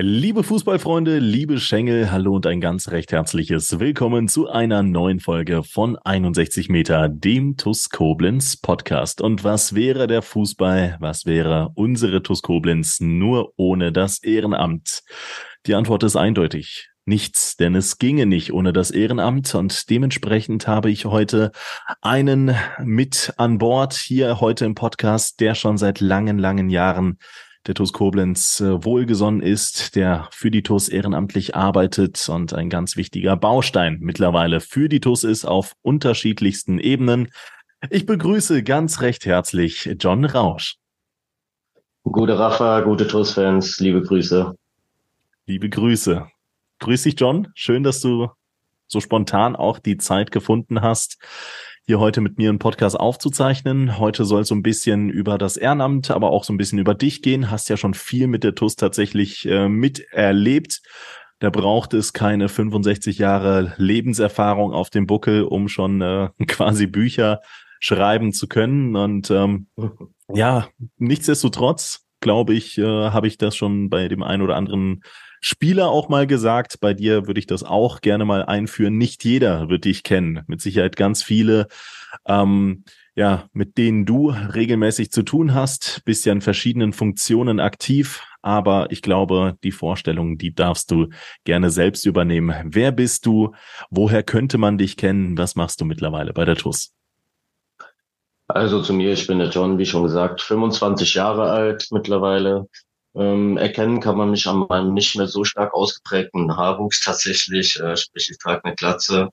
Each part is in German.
Liebe Fußballfreunde, liebe Schengel, hallo und ein ganz recht herzliches Willkommen zu einer neuen Folge von 61 Meter, dem TUS Koblenz Podcast. Und was wäre der Fußball, was wäre unsere TUS Koblenz nur ohne das Ehrenamt? Die Antwort ist eindeutig. Nichts, denn es ginge nicht ohne das Ehrenamt und dementsprechend habe ich heute einen mit an Bord hier heute im Podcast, der schon seit langen, langen Jahren der TUS Koblenz äh, wohlgesonnen ist, der für die TUS ehrenamtlich arbeitet und ein ganz wichtiger Baustein mittlerweile für die TUS ist auf unterschiedlichsten Ebenen. Ich begrüße ganz recht herzlich John Rausch. Gute Rafa, gute TUS-Fans, liebe Grüße. Liebe Grüße. Grüß dich, John. Schön, dass du so spontan auch die Zeit gefunden hast, hier heute mit mir einen Podcast aufzuzeichnen. Heute soll es so ein bisschen über das Ehrenamt, aber auch so ein bisschen über dich gehen. Hast ja schon viel mit der TUS tatsächlich äh, miterlebt. Da braucht es keine 65 Jahre Lebenserfahrung auf dem Buckel, um schon äh, quasi Bücher schreiben zu können. Und ähm, ja, nichtsdestotrotz, glaube ich, äh, habe ich das schon bei dem einen oder anderen Spieler auch mal gesagt. Bei dir würde ich das auch gerne mal einführen. Nicht jeder wird dich kennen. Mit Sicherheit ganz viele, ähm, ja, mit denen du regelmäßig zu tun hast. Bist ja in verschiedenen Funktionen aktiv. Aber ich glaube, die Vorstellung, die darfst du gerne selbst übernehmen. Wer bist du? Woher könnte man dich kennen? Was machst du mittlerweile bei der TUS? Also zu mir, ich bin der John, wie schon gesagt, 25 Jahre alt mittlerweile, ähm, erkennen kann man mich an meinem nicht mehr so stark ausgeprägten Haarwuchs tatsächlich, äh, sprich ich trage eine Glatze.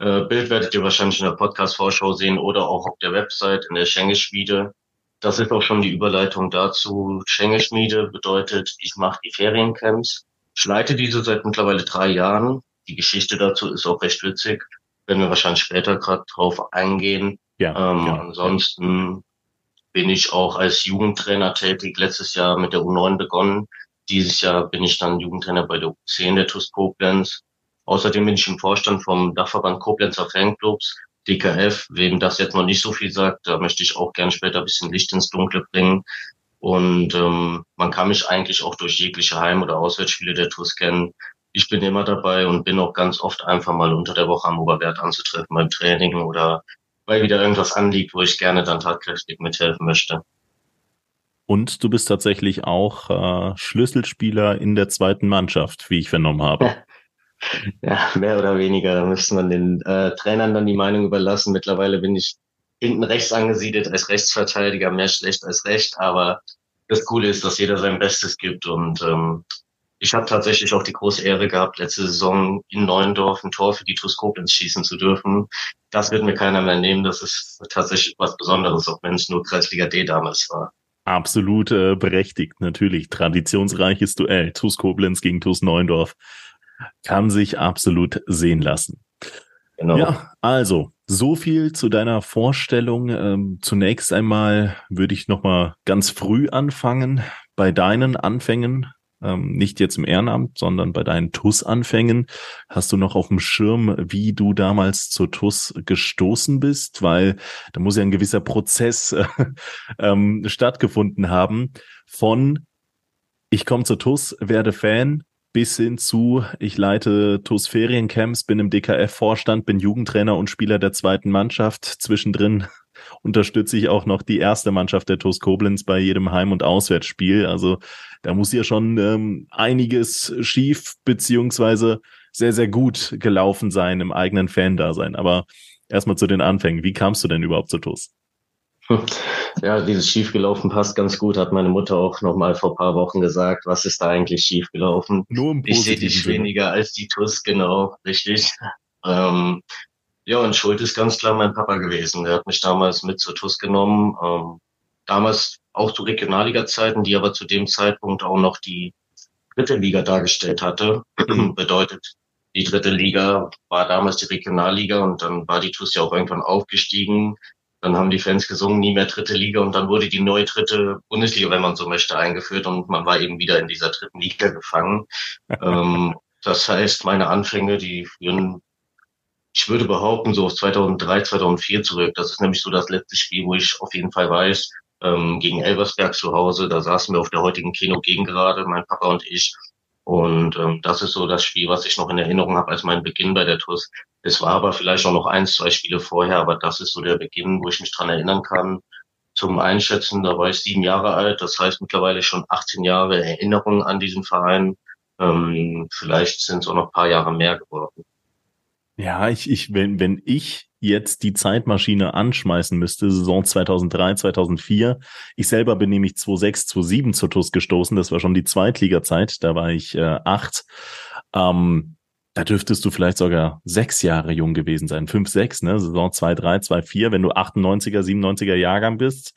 Äh, Bild werdet ihr wahrscheinlich in der Podcast-Vorschau sehen oder auch auf der Website in der Schengeschmiede. Das ist auch schon die Überleitung dazu. Schengeschmiede bedeutet, ich mache die Feriencamps. Ich leite diese seit mittlerweile drei Jahren. Die Geschichte dazu ist auch recht witzig. Werden wir wahrscheinlich später gerade drauf eingehen. Ja, ähm, ja. Ansonsten bin ich auch als Jugendtrainer tätig. Letztes Jahr mit der U9 begonnen. Dieses Jahr bin ich dann Jugendtrainer bei der U10 der TUS Koblenz. Außerdem bin ich im Vorstand vom Dachverband Koblenzer Fanclubs, DKF. Wem das jetzt noch nicht so viel sagt, da möchte ich auch gerne später ein bisschen Licht ins Dunkle bringen. Und ähm, man kann mich eigentlich auch durch jegliche Heim- oder Auswärtsspiele der TUS kennen. Ich bin immer dabei und bin auch ganz oft einfach mal unter der Woche am Oberwert anzutreffen beim Training oder weil wieder irgendwas anliegt, wo ich gerne dann tatkräftig mithelfen möchte. Und du bist tatsächlich auch äh, Schlüsselspieler in der zweiten Mannschaft, wie ich vernommen habe. Ja, mehr oder weniger. Da müsste man den äh, Trainern dann die Meinung überlassen. Mittlerweile bin ich hinten rechts angesiedelt als Rechtsverteidiger, mehr schlecht als recht. Aber das Coole ist, dass jeder sein Bestes gibt und ähm, ich habe tatsächlich auch die große Ehre gehabt, letzte Saison in Neuendorf ein Tor für die TuS Koblenz schießen zu dürfen. Das wird mir keiner mehr nehmen. Das ist tatsächlich was Besonderes, auch wenn es nur Kreisliga D damals war. Absolut äh, berechtigt, natürlich. Traditionsreiches Duell. TuS Koblenz gegen TuS Neuendorf kann sich absolut sehen lassen. Genau. Ja, also so viel zu deiner Vorstellung. Ähm, zunächst einmal würde ich noch mal ganz früh anfangen bei deinen Anfängen ähm, nicht jetzt im Ehrenamt, sondern bei deinen TUS-Anfängen. Hast du noch auf dem Schirm, wie du damals zur TUS gestoßen bist? Weil da muss ja ein gewisser Prozess äh, ähm, stattgefunden haben von ich komme zur TUS, werde Fan, bis hin zu, ich leite TUS Feriencamps, bin im DKF-Vorstand, bin Jugendtrainer und Spieler der zweiten Mannschaft. Zwischendrin unterstütze ich auch noch die erste Mannschaft der TuS Koblenz bei jedem Heim- und Auswärtsspiel. Also da muss ja schon ähm, einiges schief beziehungsweise sehr, sehr gut gelaufen sein im eigenen Fan-Dasein. Aber erstmal zu den Anfängen. Wie kamst du denn überhaupt zu TuS? Ja, dieses schiefgelaufen passt ganz gut, hat meine Mutter auch noch mal vor paar Wochen gesagt. Was ist da eigentlich schiefgelaufen? Nur im Ich sehe dich weniger als die TUS, genau, richtig. Ähm, ja, und Schuld ist ganz klar mein Papa gewesen. Der hat mich damals mit zur TUS genommen. Ähm, damals auch zu Regionalliga-Zeiten, die aber zu dem Zeitpunkt auch noch die dritte Liga dargestellt hatte. Bedeutet, die dritte Liga war damals die Regionalliga und dann war die TUS ja auch irgendwann aufgestiegen. Dann haben die Fans gesungen, nie mehr dritte Liga und dann wurde die neue dritte Bundesliga, wenn man so möchte, eingeführt und man war eben wieder in dieser dritten Liga gefangen. ähm, das heißt, meine Anfänge, die führen, ich würde behaupten, so auf 2003, 2004 zurück. Das ist nämlich so das letzte Spiel, wo ich auf jeden Fall weiß, ähm, gegen Elversberg zu Hause, da saßen wir auf der heutigen Kino gegen gerade, mein Papa und ich. Und ähm, das ist so das Spiel, was ich noch in Erinnerung habe als mein Beginn bei der TUS. Es war aber vielleicht auch noch eins, zwei Spiele vorher, aber das ist so der Beginn, wo ich mich dran erinnern kann. Zum Einschätzen, da war ich sieben Jahre alt, das heißt mittlerweile schon 18 Jahre Erinnerung an diesen Verein. Ähm, vielleicht sind es auch noch paar Jahre mehr geworden. Ja, ich, ich, wenn, wenn ich jetzt die Zeitmaschine anschmeißen müsste, Saison 2003, 2004. Ich selber bin nämlich 2006, 2007 zur TUS gestoßen. Das war schon die Zweitliga-Zeit. Da war ich äh, acht. Ähm, da dürftest du vielleicht sogar sechs Jahre jung gewesen sein. Fünf, sechs, ne? Saison 2, 3, 2, 4. Wenn du 98er, 97er Jahrgang bist.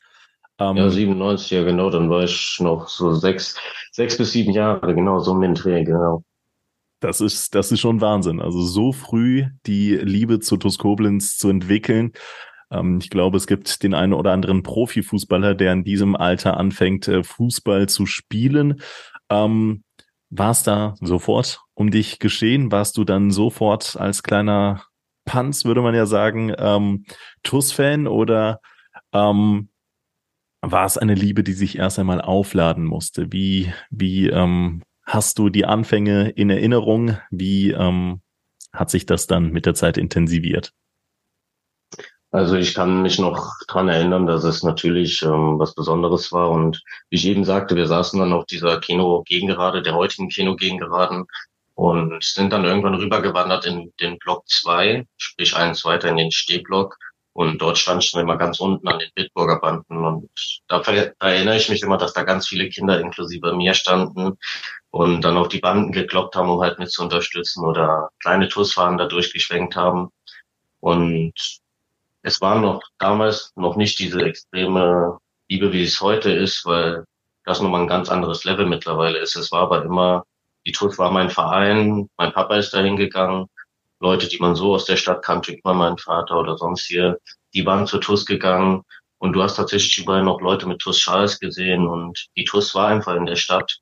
Ähm, ja, 97er, genau. Dann war ich noch so sechs, sechs bis sieben Jahre, genau, so ein Dreh, genau. Das ist, das ist schon Wahnsinn. Also so früh die Liebe zu TuS Koblenz zu entwickeln. Ähm, ich glaube, es gibt den einen oder anderen Profifußballer, der in diesem Alter anfängt, äh, Fußball zu spielen. Ähm, war es da sofort um dich geschehen? Warst du dann sofort als kleiner Panz, würde man ja sagen, ähm, TUS-Fan oder ähm, war es eine Liebe, die sich erst einmal aufladen musste? Wie, wie ähm, Hast du die Anfänge in Erinnerung? Wie ähm, hat sich das dann mit der Zeit intensiviert? Also ich kann mich noch dran erinnern, dass es natürlich ähm, was Besonderes war. Und wie ich eben sagte, wir saßen dann auf dieser Kino-Gegengerade, der heutigen Kino-Gegengeraden und sind dann irgendwann rübergewandert in den Block 2, sprich eins weiter in den Stehblock. Und dort stand ich dann immer ganz unten an den Bitburger Banden. Und da, da erinnere ich mich immer, dass da ganz viele Kinder inklusive mir standen, und dann auf die Banden gekloppt haben, um halt mit zu unterstützen oder kleine Tussfahren da durchgeschwenkt haben. Und es war noch damals noch nicht diese extreme Liebe, wie es heute ist, weil das nochmal ein ganz anderes Level mittlerweile ist. Es war aber immer, die TUS war mein Verein, mein Papa ist dahin gegangen, Leute, die man so aus der Stadt kannte, immer mein Vater oder sonst hier, die waren zur TUS gegangen und du hast tatsächlich überall noch Leute mit TUS Schals gesehen und die TUS war einfach in der Stadt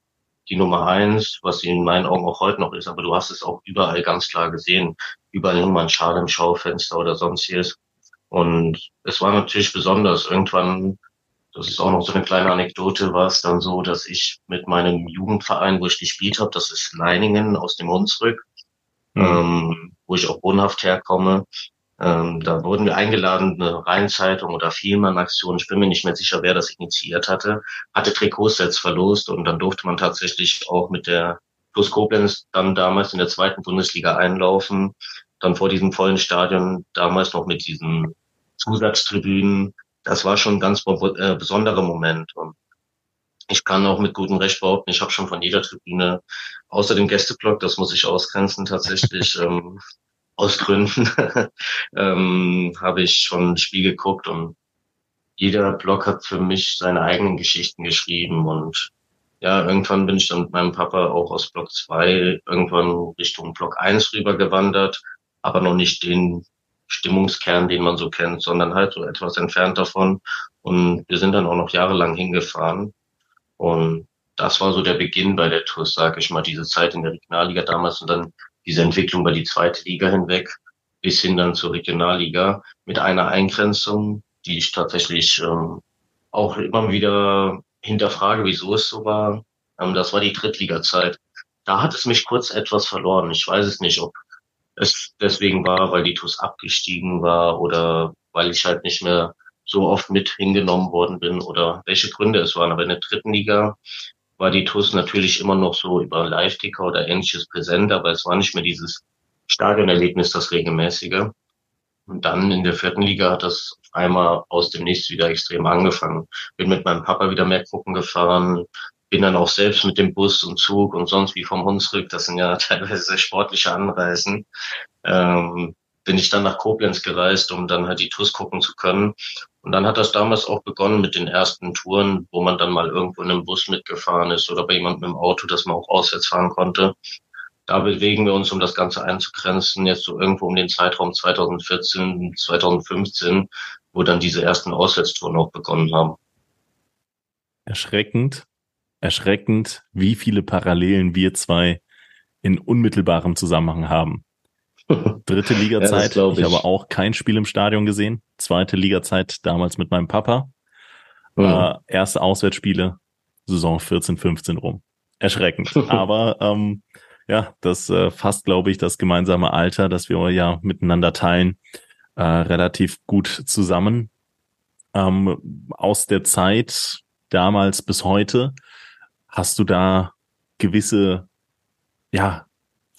die Nummer eins, was sie in meinen Augen auch heute noch ist, aber du hast es auch überall ganz klar gesehen. Überall ein Schal im Schaufenster oder sonstiges. Und es war natürlich besonders. Irgendwann, das ist auch noch so eine kleine Anekdote, war es dann so, dass ich mit meinem Jugendverein, wo ich gespielt habe, das ist Leiningen aus dem Hunsrück, mhm. ähm, wo ich auch wohnhaft herkomme, ähm, da wurden wir eingeladen, eine Rheinzeitung oder Vielmann-Aktion, ich bin mir nicht mehr sicher, wer das initiiert hatte, hatte Trikotsets verlost und dann durfte man tatsächlich auch mit der Plus Koblenz dann damals in der zweiten Bundesliga einlaufen, dann vor diesem vollen Stadion, damals noch mit diesen Zusatztribünen. Das war schon ein ganz äh, besonderer Moment. Und ich kann auch mit gutem Recht behaupten, ich habe schon von jeder Tribüne, außer dem Gästeblock, das muss ich ausgrenzen tatsächlich, ähm, aus Gründen ähm, habe ich schon ein Spiel geguckt und jeder Blog hat für mich seine eigenen Geschichten geschrieben und ja, irgendwann bin ich dann mit meinem Papa auch aus Block 2 irgendwann Richtung Block 1 rübergewandert, aber noch nicht den Stimmungskern, den man so kennt, sondern halt so etwas entfernt davon. Und wir sind dann auch noch jahrelang hingefahren. Und das war so der Beginn bei der TUS, sage ich mal, diese Zeit in der Regionalliga damals und dann diese Entwicklung über die zweite Liga hinweg bis hin dann zur Regionalliga mit einer Eingrenzung, die ich tatsächlich ähm, auch immer wieder hinterfrage, wieso es so war. Ähm, das war die Drittliga-Zeit. Da hat es mich kurz etwas verloren. Ich weiß es nicht, ob es deswegen war, weil die TUS abgestiegen war oder weil ich halt nicht mehr so oft mit hingenommen worden bin oder welche Gründe es waren. Aber in der dritten Liga war die TUS natürlich immer noch so über Live-Ticker oder ähnliches präsent, aber es war nicht mehr dieses Stadionerlebnis, das regelmäßige. Und dann in der vierten Liga hat das einmal aus dem Nichts wieder extrem angefangen. Bin mit meinem Papa wieder mehr gucken gefahren, bin dann auch selbst mit dem Bus und Zug und sonst wie vom Hunsrück, das sind ja teilweise sehr sportliche Anreisen, ähm, bin ich dann nach Koblenz gereist, um dann halt die TUS gucken zu können. Und dann hat das damals auch begonnen mit den ersten Touren, wo man dann mal irgendwo in einem Bus mitgefahren ist oder bei jemandem im Auto, dass man auch auswärts fahren konnte. da bewegen wir uns, um das Ganze einzugrenzen, jetzt so irgendwo um den Zeitraum 2014, 2015, wo dann diese ersten Auswärtstouren auch begonnen haben. Erschreckend, erschreckend, wie viele Parallelen wir zwei in unmittelbarem Zusammenhang haben. Dritte Liga-Zeit, ja, ich. ich habe auch kein Spiel im Stadion gesehen. Zweite Liga-Zeit damals mit meinem Papa. Mhm. Äh, erste Auswärtsspiele, Saison 14, 15 rum. Erschreckend. Aber ähm, ja, das äh, fasst, glaube ich, das gemeinsame Alter, das wir ja miteinander teilen, äh, relativ gut zusammen. Ähm, aus der Zeit damals bis heute, hast du da gewisse, ja,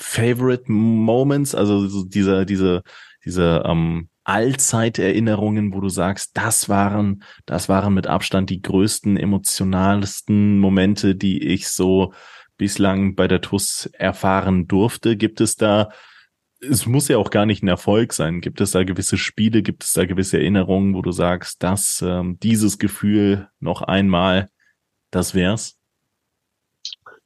Favorite Moments, also so diese, diese, diese ähm, Allzeiterinnerungen, wo du sagst, das waren, das waren mit Abstand die größten, emotionalsten Momente, die ich so bislang bei der TUS erfahren durfte? Gibt es da, es muss ja auch gar nicht ein Erfolg sein, gibt es da gewisse Spiele, gibt es da gewisse Erinnerungen, wo du sagst, dass ähm, dieses Gefühl noch einmal, das wär's?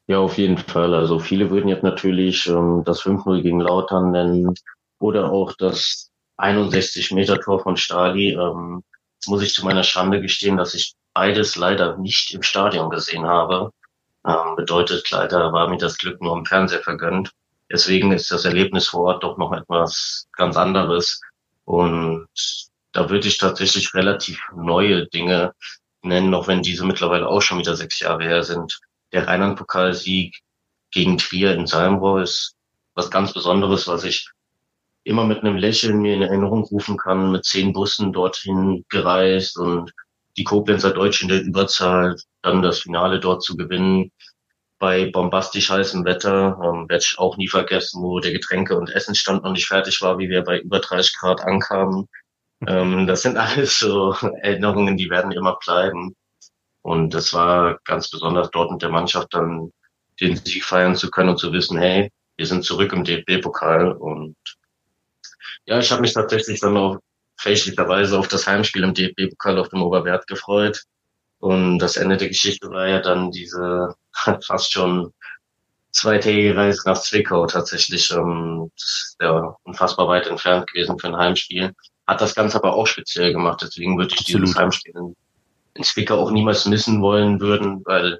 Ja, auf jeden Fall. Also viele würden jetzt natürlich ähm, das 5-0 gegen Lautern nennen oder auch das 61-Meter-Tor von Stali. Ähm, muss ich zu meiner Schande gestehen, dass ich beides leider nicht im Stadion gesehen habe. Ähm, bedeutet, leider war mir das Glück nur im Fernseher vergönnt. Deswegen ist das Erlebnis vor Ort doch noch etwas ganz anderes. Und da würde ich tatsächlich relativ neue Dinge nennen, auch wenn diese mittlerweile auch schon wieder sechs Jahre her sind. Der Rheinland-Pokalsieg gegen Trier in Salmrohr ist was ganz Besonderes, was ich immer mit einem Lächeln mir in Erinnerung rufen kann, mit zehn Bussen dorthin gereist und die Koblenzer Deutschen in der Überzahl, dann das Finale dort zu gewinnen. Bei bombastisch heißem Wetter ähm, werde ich auch nie vergessen, wo der Getränke- und Essensstand noch nicht fertig war, wie wir bei über 30 Grad ankamen. Ähm, das sind alles so Erinnerungen, die werden immer bleiben. Und das war ganz besonders dort mit der Mannschaft dann den Sieg feiern zu können und zu wissen, hey, wir sind zurück im DFB-Pokal. Und ja, ich habe mich tatsächlich dann auch fälschlicherweise auf das Heimspiel im DFB-Pokal auf dem Oberwert gefreut. Und das Ende der Geschichte war ja dann diese fast schon zweitägige Reise nach Zwickau tatsächlich. Ähm, das ist ja unfassbar weit entfernt gewesen für ein Heimspiel. Hat das Ganze aber auch speziell gemacht. Deswegen würde ich Absolut. dieses Heimspiel in, Zwickau auch niemals missen wollen würden, weil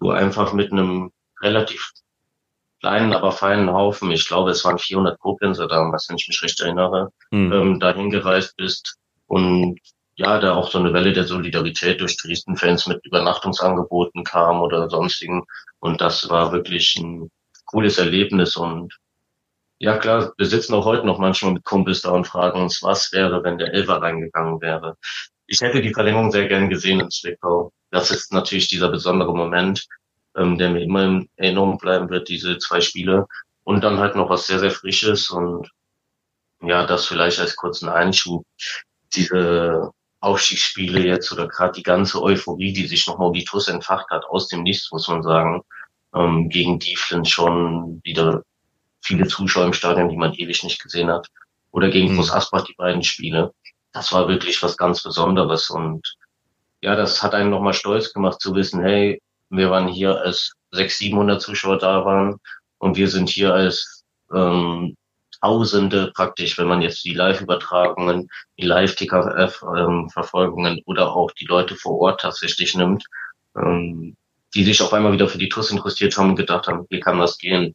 du einfach mit einem relativ kleinen, aber feinen Haufen, ich glaube, es waren 400 Koblenzer damals, wenn ich mich recht erinnere, mhm. ähm, dahin gereist bist und ja, da auch so eine Welle der Solidarität durch Dresden-Fans mit Übernachtungsangeboten kam oder sonstigen. Und das war wirklich ein cooles Erlebnis. Und ja, klar, wir sitzen auch heute noch manchmal mit Kumpels da und fragen uns, was wäre, wenn der Elfer reingegangen wäre. Ich hätte die Verlängerung sehr gern gesehen in Zwickau. Das ist natürlich dieser besondere Moment ähm, der mir immer in Erinnerung bleiben wird, diese zwei Spiele. Und dann halt noch was sehr, sehr Frisches und ja, das vielleicht als kurzen Einschub. Diese Aufstiegsspiele jetzt oder gerade die ganze Euphorie, die sich nochmal um die TUS entfacht hat, aus dem Nichts, muss man sagen, ähm, gegen Dieflin schon wieder viele Zuschauer im Stadion, die man ewig nicht gesehen hat. Oder gegen mhm. Groß Asbach die beiden Spiele. Das war wirklich was ganz Besonderes und ja, das hat einen nochmal stolz gemacht zu wissen, hey, wir waren hier als 600, 700 Zuschauer da waren und wir sind hier als ähm, Tausende praktisch, wenn man jetzt die Live-Übertragungen, die Live-TKF-Verfolgungen ähm, oder auch die Leute vor Ort tatsächlich nimmt, ähm, die sich auf einmal wieder für die TUS interessiert haben und gedacht haben, wie kann das gehen?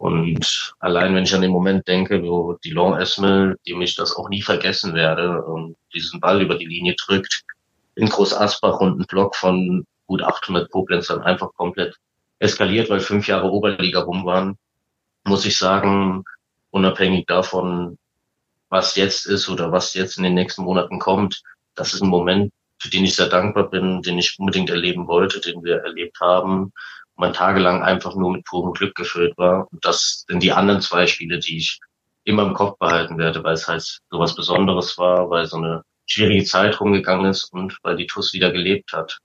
Und allein wenn ich an den Moment denke, wo die Long Esmel, dem ich das auch nie vergessen werde, diesen Ball über die Linie drückt, in Groß Asbach und ein Block von gut 800 Koblenzern einfach komplett eskaliert, weil fünf Jahre Oberliga rum waren, muss ich sagen, unabhängig davon, was jetzt ist oder was jetzt in den nächsten Monaten kommt, das ist ein Moment, für den ich sehr dankbar bin, den ich unbedingt erleben wollte, den wir erlebt haben, mein tagelang einfach nur mit purem Glück gefüllt war. Und das sind die anderen zwei Spiele, die ich immer im Kopf behalten werde, weil es halt so was Besonderes war, weil so eine schwierige Zeit rumgegangen ist und weil die TUS wieder gelebt hat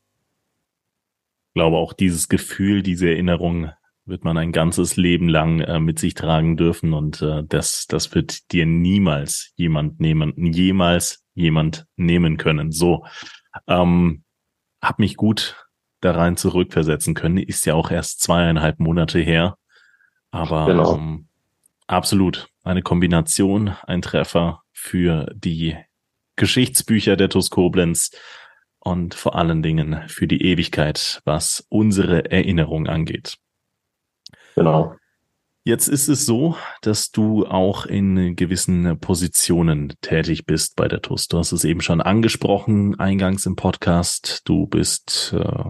glaube, auch dieses Gefühl, diese Erinnerung wird man ein ganzes Leben lang äh, mit sich tragen dürfen und äh, das, das wird dir niemals jemand nehmen, jemals jemand nehmen können. So, ähm, hab mich gut da rein zurückversetzen können. Ist ja auch erst zweieinhalb Monate her. Aber genau. ähm, absolut eine Kombination, ein Treffer für die Geschichtsbücher der TUS Koblenz und vor allen Dingen für die Ewigkeit, was unsere Erinnerung angeht. Genau. Jetzt ist es so, dass du auch in gewissen Positionen tätig bist bei der TUS. Du hast es eben schon angesprochen, eingangs im Podcast. Du bist äh,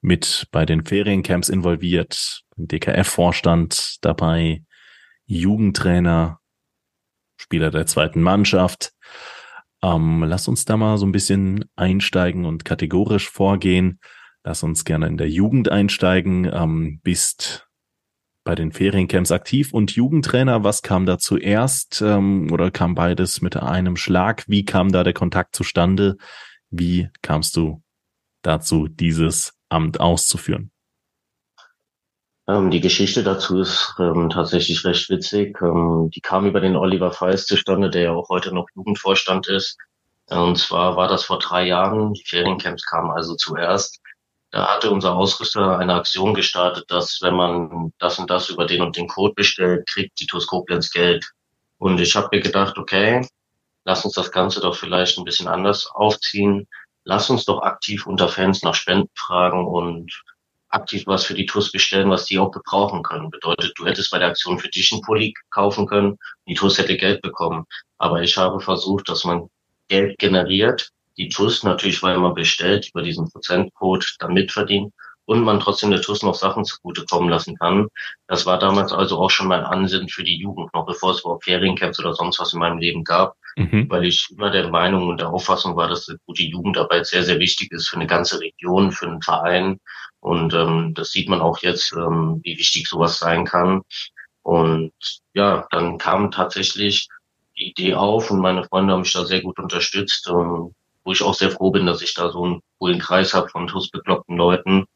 mit bei den Feriencamps involviert, DKF-Vorstand dabei, Jugendtrainer, Spieler der zweiten Mannschaft. Ähm, lass uns da mal so ein bisschen einsteigen und kategorisch vorgehen. Lass uns gerne in der Jugend einsteigen. Ähm, bist bei den Feriencamps aktiv und Jugendtrainer. Was kam da zuerst ähm, oder kam beides mit einem Schlag? Wie kam da der Kontakt zustande? Wie kamst du dazu, dieses Amt auszuführen? Ähm, die Geschichte dazu ist ähm, tatsächlich recht witzig. Ähm, die kam über den Oliver Feist zustande, der ja auch heute noch Jugendvorstand ist. Und zwar war das vor drei Jahren. Die Feriencamps kamen also zuerst. Da hatte unser Ausrüster eine Aktion gestartet, dass wenn man das und das über den und den Code bestellt, kriegt die TUS Koblenz Geld. Und ich habe mir gedacht, okay, lass uns das Ganze doch vielleicht ein bisschen anders aufziehen. Lass uns doch aktiv unter Fans nach Spenden fragen und aktiv was für die TUS bestellen, was die auch gebrauchen können. Bedeutet, du hättest bei der Aktion für dich einen Pulli kaufen können, die TUS hätte Geld bekommen. Aber ich habe versucht, dass man Geld generiert, die TUS natürlich, weil man bestellt, über diesen Prozentcode dann mitverdient und man trotzdem der TUS noch Sachen zugutekommen lassen kann. Das war damals also auch schon mein Ansinnen für die Jugend, noch bevor es überhaupt Feriencamps oder sonst was in meinem Leben gab, mhm. weil ich immer der Meinung und der Auffassung war, dass eine gute Jugendarbeit sehr, sehr wichtig ist für eine ganze Region, für einen Verein. Und ähm, das sieht man auch jetzt, ähm, wie wichtig sowas sein kann. Und ja, dann kam tatsächlich die Idee auf und meine Freunde haben mich da sehr gut unterstützt. Ähm, wo ich auch sehr froh bin, dass ich da so einen coolen Kreis habe von TUS-bekloppten Leuten,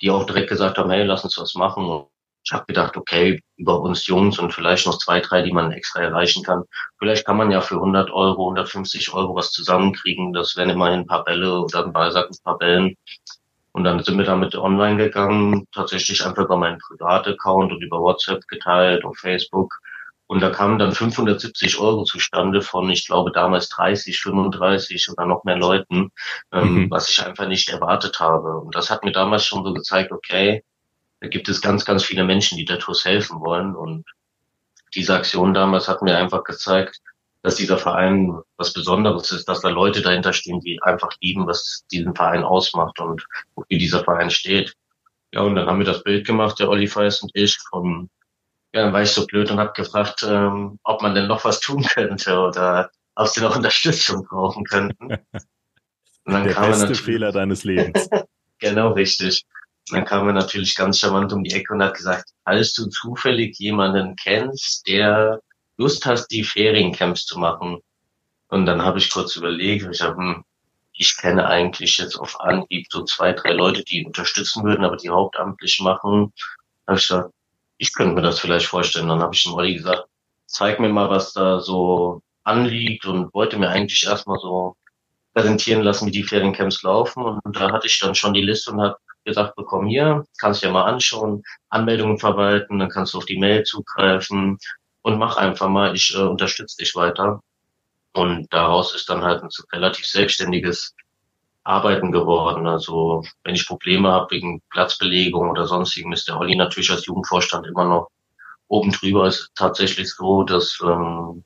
die auch direkt gesagt haben, hey, lass uns was machen. Ich habe gedacht, okay, über uns Jungs und vielleicht noch zwei, drei, die man extra erreichen kann. Vielleicht kann man ja für 100 Euro, 150 Euro was zusammenkriegen. Das wären immerhin ein paar Bälle oder ein Ballsack, ein paar Bällen. Und dann sind wir damit online gegangen, tatsächlich einfach über meinen Privataccount und über WhatsApp geteilt und Facebook. Und da kamen dann 570 Euro zustande von, ich glaube, damals 30, 35 oder noch mehr Leuten, ähm, mhm. was ich einfach nicht erwartet habe. Und das hat mir damals schon so gezeigt, okay, da gibt es ganz, ganz viele Menschen, die der TUS helfen wollen. Und diese Aktion damals hat mir einfach gezeigt, dass dieser Verein was Besonderes ist, dass da Leute dahinter stehen, die einfach lieben, was diesen Verein ausmacht und wie dieser Verein steht. Ja, und dann haben wir das Bild gemacht, der Olli Feist und ich, von ja, dann war ich so blöd und habe gefragt, ähm, ob man denn noch was tun könnte oder ob sie noch Unterstützung brauchen könnten. Und dann Der kam beste Fehler deines Lebens. genau, richtig. Dann kam er natürlich ganz charmant um die Ecke und hat gesagt, falls du zufällig jemanden kennst, der Lust hast, die Feriencamps zu machen. Und dann habe ich kurz überlegt, ich habe, hm, ich kenne eigentlich jetzt auf Anhieb so zwei, drei Leute, die unterstützen würden, aber die hauptamtlich machen. Habe ich gesagt, ich könnte mir das vielleicht vorstellen. Dann habe ich dem Olli gesagt, zeig mir mal, was da so anliegt und wollte mir eigentlich erstmal so präsentieren lassen, wie die Feriencamps laufen. Und da hatte ich dann schon die Liste und habe gesagt bekommen, hier, kannst ja mal anschauen, Anmeldungen verwalten, dann kannst du auf die Mail zugreifen und mach einfach mal, ich äh, unterstütze dich weiter. Und daraus ist dann halt ein relativ selbstständiges Arbeiten geworden. Also wenn ich Probleme habe wegen Platzbelegung oder sonstigem, ist der Olli natürlich als Jugendvorstand immer noch oben drüber. Es ist tatsächlich so, dass ähm,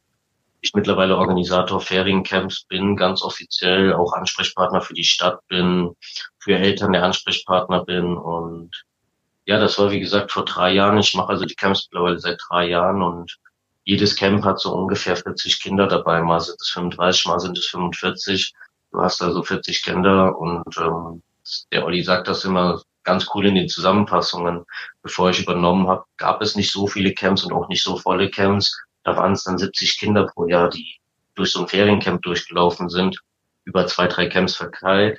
ich mittlerweile Organisator Feriencamps bin, ganz offiziell auch Ansprechpartner für die Stadt bin, für Eltern der Ansprechpartner bin und ja, das war wie gesagt vor drei Jahren. Ich mache also die Camps mittlerweile seit drei Jahren und jedes Camp hat so ungefähr 40 Kinder dabei. Mal sind es 35, mal sind es 45. Du hast also 40 Kinder und ähm, der Olli sagt das immer ganz cool in den Zusammenfassungen. Bevor ich übernommen habe, gab es nicht so viele Camps und auch nicht so volle Camps. Da waren es dann 70 Kinder pro Jahr, die durch so ein Feriencamp durchgelaufen sind, über zwei, drei Camps verteilt.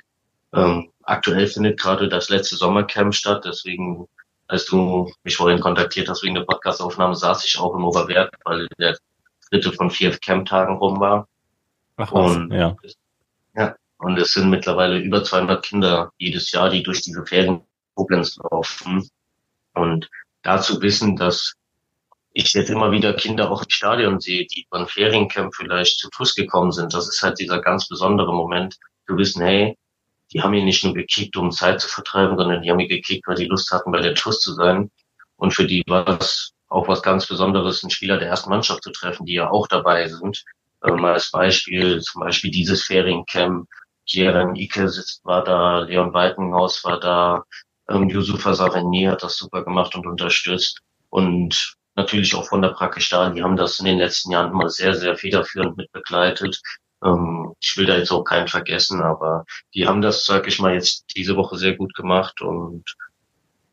Ähm, aktuell findet gerade das letzte Sommercamp statt, deswegen, als du mich vorhin kontaktiert hast wegen der Podcastaufnahme, saß ich auch im Oberwert, weil der dritte von vier Camptagen rum war. Ach was, und ja. Ja, und es sind mittlerweile über 200 Kinder jedes Jahr, die durch diese Ferien Koblenz laufen. Und dazu wissen, dass ich jetzt immer wieder Kinder auch im Stadion sehe, die ein Feriencamp vielleicht zu Fuß gekommen sind. Das ist halt dieser ganz besondere Moment, zu wissen, hey, die haben hier nicht nur gekickt, um Zeit zu vertreiben, sondern die haben hier gekickt, weil die Lust hatten, bei der TUS zu sein. Und für die war es auch was ganz Besonderes, einen Spieler der ersten Mannschaft zu treffen, die ja auch dabei sind. Ähm, als Beispiel, zum Beispiel dieses Feriencamp, Kieran Ike sitzt, war da, Leon Walkenhaus war da, ähm, Yusufa Saveni hat das super gemacht und unterstützt. Und natürlich auch von der Prakistan, die haben das in den letzten Jahren immer sehr, sehr federführend mit begleitet. Ähm, ich will da jetzt auch keinen vergessen, aber die haben das, sag ich mal, jetzt diese Woche sehr gut gemacht und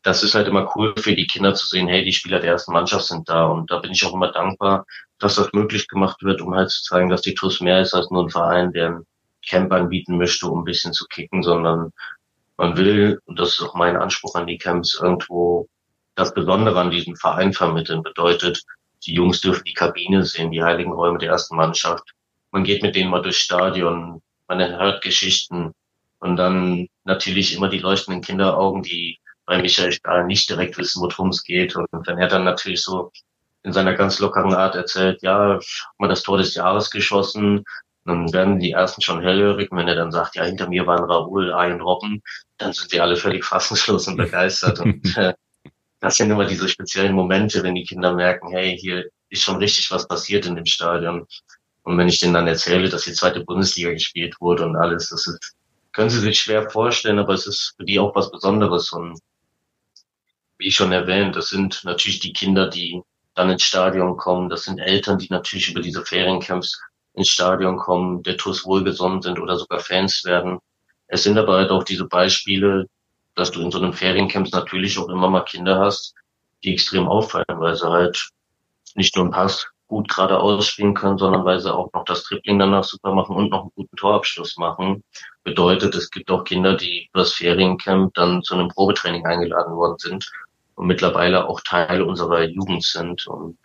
das ist halt immer cool für die Kinder zu sehen, hey, die Spieler der ersten Mannschaft sind da und da bin ich auch immer dankbar, dass das möglich gemacht wird, um halt zu zeigen, dass die TUS mehr ist als nur ein Verein, der ein Camp anbieten möchte, um ein bisschen zu kicken, sondern man will, und das ist auch mein Anspruch an die Camps, irgendwo das Besondere an diesem Verein vermitteln. Bedeutet, die Jungs dürfen die Kabine sehen, die heiligen Räume der ersten Mannschaft. Man geht mit denen mal durchs Stadion, man hört Geschichten und dann natürlich immer die leuchtenden Kinderaugen, die bei Michael Stahl nicht direkt wissen, worum es geht. Und wenn er dann natürlich so in seiner ganz lockeren Art erzählt, ja, mal das Tor des Jahres geschossen, dann werden die ersten schon hellhörig. Und wenn er dann sagt, ja, hinter mir waren Raoul, Ian Robben, dann sind die alle völlig fassungslos und begeistert. und äh, das sind immer diese speziellen Momente, wenn die Kinder merken, hey, hier ist schon richtig was passiert in dem Stadion. Und wenn ich denen dann erzähle, dass die zweite Bundesliga gespielt wurde und alles, das ist, können sie sich schwer vorstellen, aber es ist für die auch was Besonderes. Und wie schon erwähnt, das sind natürlich die Kinder, die dann ins Stadion kommen. Das sind Eltern, die natürlich über diese Feriencamps ins Stadion kommen, der TUS wohlgesonnen sind oder sogar Fans werden. Es sind aber halt auch diese Beispiele, dass du in so einem Feriencamps natürlich auch immer mal Kinder hast, die extrem auffallen, weil sie halt nicht nur einen Pass gut gerade ausspielen können, sondern weil sie auch noch das Tripling danach super machen und noch einen guten Torabschluss machen. Bedeutet, es gibt auch Kinder, die über das Feriencamp dann zu einem Probetraining eingeladen worden sind und mittlerweile auch Teil unserer Jugend sind. Und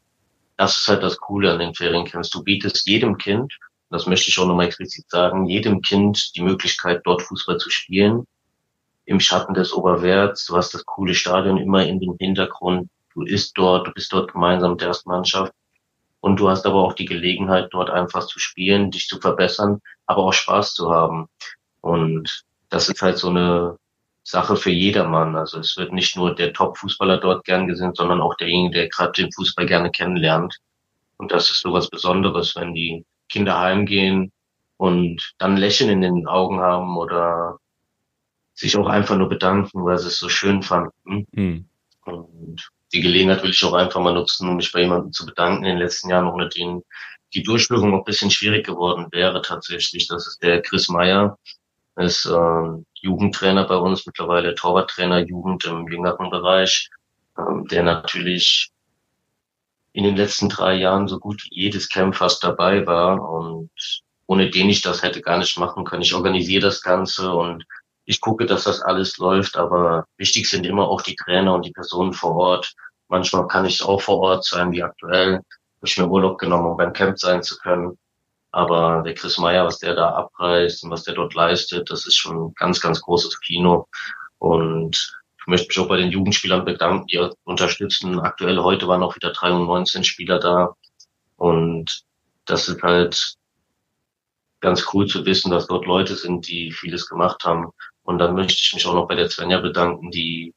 das ist halt das Coole an den Feriencamps. Du bietest jedem Kind, das möchte ich auch nochmal explizit sagen, jedem Kind die Möglichkeit, dort Fußball zu spielen. Im Schatten des Oberwerts. Du hast das coole Stadion immer in dem Hintergrund. Du isst dort, du bist dort gemeinsam mit der ersten Mannschaft. Und du hast aber auch die Gelegenheit, dort einfach zu spielen, dich zu verbessern, aber auch Spaß zu haben. Und das ist halt so eine Sache für jedermann. Also es wird nicht nur der Top-Fußballer dort gern gesehen, sondern auch derjenige, der gerade den Fußball gerne kennenlernt. Und das ist so was Besonderes, wenn die Kinder heimgehen und dann Lächeln in den Augen haben oder sich auch einfach nur bedanken, weil sie es so schön fanden. Mhm. Und die Gelegenheit will ich auch einfach mal nutzen, um mich bei jemandem zu bedanken in den letzten Jahren, ohne den die Durchführung auch ein bisschen schwierig geworden wäre tatsächlich. Das ist der Chris Meyer, ist äh, Jugendtrainer bei uns, mittlerweile Torwarttrainer Jugend im jüngeren Bereich, ähm, der natürlich in den letzten drei Jahren so gut wie jedes Camp fast dabei war und ohne den ich das hätte gar nicht machen können. Ich organisiere das Ganze und ich gucke, dass das alles läuft, aber wichtig sind immer auch die Trainer und die Personen vor Ort. Manchmal kann ich auch vor Ort sein, wie aktuell. Habe ich mir Urlaub genommen, um beim Camp sein zu können. Aber der Chris Meyer, was der da abreißt und was der dort leistet, das ist schon ein ganz, ganz großes Kino. Und ich möchte mich auch bei den Jugendspielern bedanken, die unterstützen. Aktuell heute waren auch wieder 319 Spieler da. Und das ist halt ganz cool zu wissen, dass dort Leute sind, die vieles gemacht haben. Und dann möchte ich mich auch noch bei der Svenja bedanken, die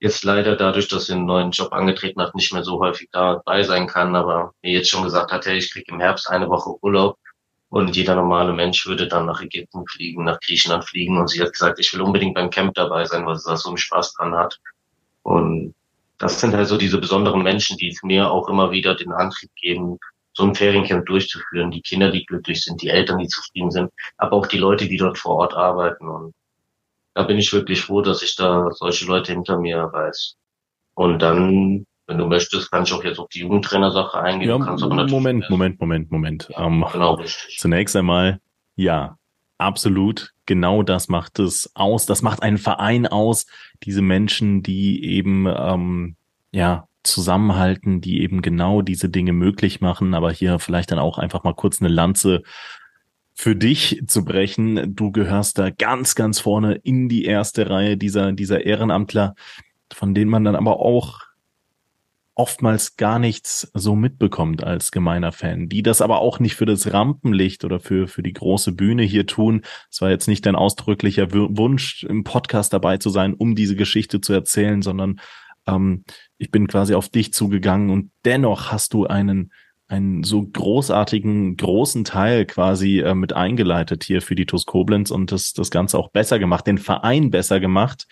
jetzt leider dadurch, dass sie einen neuen Job angetreten hat, nicht mehr so häufig dabei sein kann, aber mir jetzt schon gesagt hat, hey, ich kriege im Herbst eine Woche Urlaub und jeder normale Mensch würde dann nach Ägypten fliegen, nach Griechenland fliegen und sie hat gesagt, ich will unbedingt beim Camp dabei sein, weil sie da so einen Spaß dran hat. Und das sind halt so diese besonderen Menschen, die mir auch immer wieder den Antrieb geben, so ein Feriencamp durchzuführen. Die Kinder, die glücklich sind, die Eltern, die zufrieden sind, aber auch die Leute, die dort vor Ort arbeiten. Und da bin ich wirklich froh, dass ich da solche Leute hinter mir weiß. Und dann, wenn du möchtest, kann ich auch jetzt auf die Jugendtrainersache eingehen. Ja, Moment, Moment, Moment, Moment, ja, ähm, genau, richtig. Zunächst einmal, ja, absolut. Genau das macht es aus. Das macht einen Verein aus. Diese Menschen, die eben, ähm, ja, zusammenhalten, die eben genau diese Dinge möglich machen, aber hier vielleicht dann auch einfach mal kurz eine Lanze für dich zu brechen. Du gehörst da ganz, ganz vorne in die erste Reihe dieser, dieser Ehrenamtler, von denen man dann aber auch oftmals gar nichts so mitbekommt als gemeiner Fan, die das aber auch nicht für das Rampenlicht oder für, für die große Bühne hier tun. Es war jetzt nicht dein ausdrücklicher Wunsch, im Podcast dabei zu sein, um diese Geschichte zu erzählen, sondern ähm, ich bin quasi auf dich zugegangen und dennoch hast du einen einen so großartigen, großen Teil quasi äh, mit eingeleitet hier für die TuS Koblenz und das, das Ganze auch besser gemacht, den Verein besser gemacht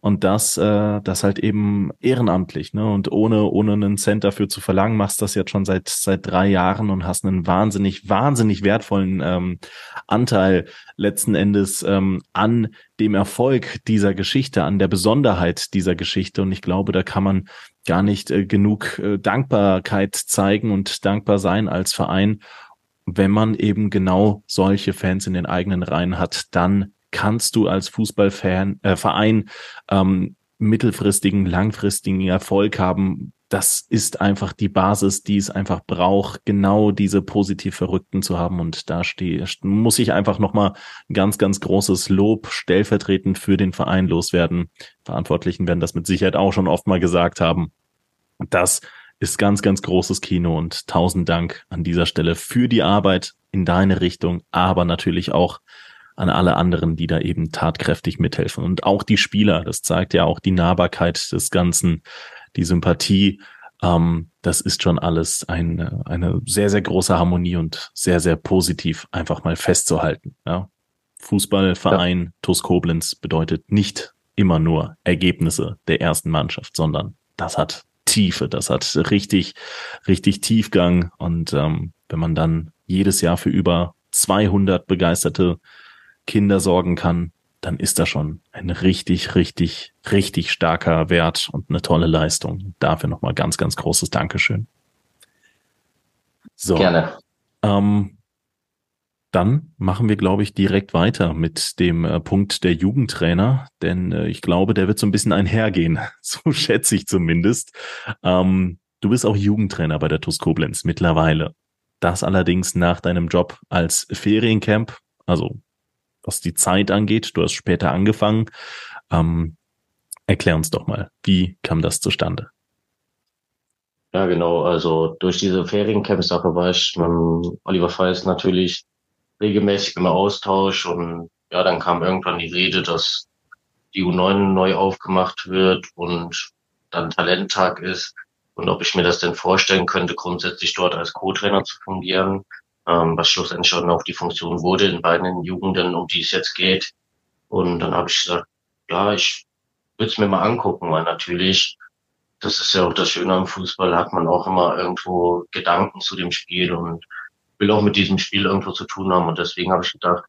und das, äh, das halt eben ehrenamtlich, ne? Und ohne, ohne einen Cent dafür zu verlangen, machst das jetzt schon seit seit drei Jahren und hast einen wahnsinnig, wahnsinnig wertvollen ähm, Anteil letzten Endes ähm, an dem Erfolg dieser Geschichte, an der Besonderheit dieser Geschichte. Und ich glaube, da kann man gar nicht äh, genug äh, Dankbarkeit zeigen und dankbar sein als Verein. Wenn man eben genau solche Fans in den eigenen Reihen hat, dann kannst du als Fußballfan, äh, Verein ähm, mittelfristigen, langfristigen Erfolg haben. Das ist einfach die Basis, die es einfach braucht, genau diese positiv Verrückten zu haben. Und da stehe, muss ich einfach nochmal ganz, ganz großes Lob stellvertretend für den Verein loswerden. Verantwortlichen werden das mit Sicherheit auch schon oft mal gesagt haben. Das ist ganz, ganz großes Kino und tausend Dank an dieser Stelle für die Arbeit in deine Richtung, aber natürlich auch an alle anderen, die da eben tatkräftig mithelfen. Und auch die Spieler, das zeigt ja auch die Nahbarkeit des Ganzen, die Sympathie. Ähm, das ist schon alles eine, eine sehr, sehr große Harmonie und sehr, sehr positiv einfach mal festzuhalten. Ja. Fußballverein ja. TuS Koblenz bedeutet nicht immer nur Ergebnisse der ersten Mannschaft, sondern das hat Tiefe, das hat richtig, richtig Tiefgang. Und ähm, wenn man dann jedes Jahr für über 200 begeisterte Kinder sorgen kann, dann ist das schon ein richtig, richtig, richtig starker Wert und eine tolle Leistung. Dafür nochmal ganz, ganz großes Dankeschön. So. Gerne. Ähm, dann machen wir, glaube ich, direkt weiter mit dem äh, Punkt der Jugendtrainer, denn äh, ich glaube, der wird so ein bisschen einhergehen. So schätze ich zumindest. Ähm, du bist auch Jugendtrainer bei der TuS Koblenz mittlerweile. Das allerdings nach deinem Job als Feriencamp, also was die Zeit angeht. Du hast später angefangen. Ähm, erklär uns doch mal, wie kam das zustande? Ja, genau. Also durch diese Feriencamp-Sache war ich mit Oliver Feist natürlich regelmäßig im Austausch und ja, dann kam irgendwann die Rede, dass die U9 neu aufgemacht wird und dann Talenttag ist und ob ich mir das denn vorstellen könnte, grundsätzlich dort als Co-Trainer zu fungieren ähm, was schlussendlich schon auf die Funktion wurde in beiden Jugenden, um die es jetzt geht. Und dann habe ich gesagt, ja, ich würde es mir mal angucken, weil natürlich, das ist ja auch das Schöne am Fußball, hat man auch immer irgendwo Gedanken zu dem Spiel und will auch mit diesem Spiel irgendwo zu tun haben. Und deswegen habe ich gedacht,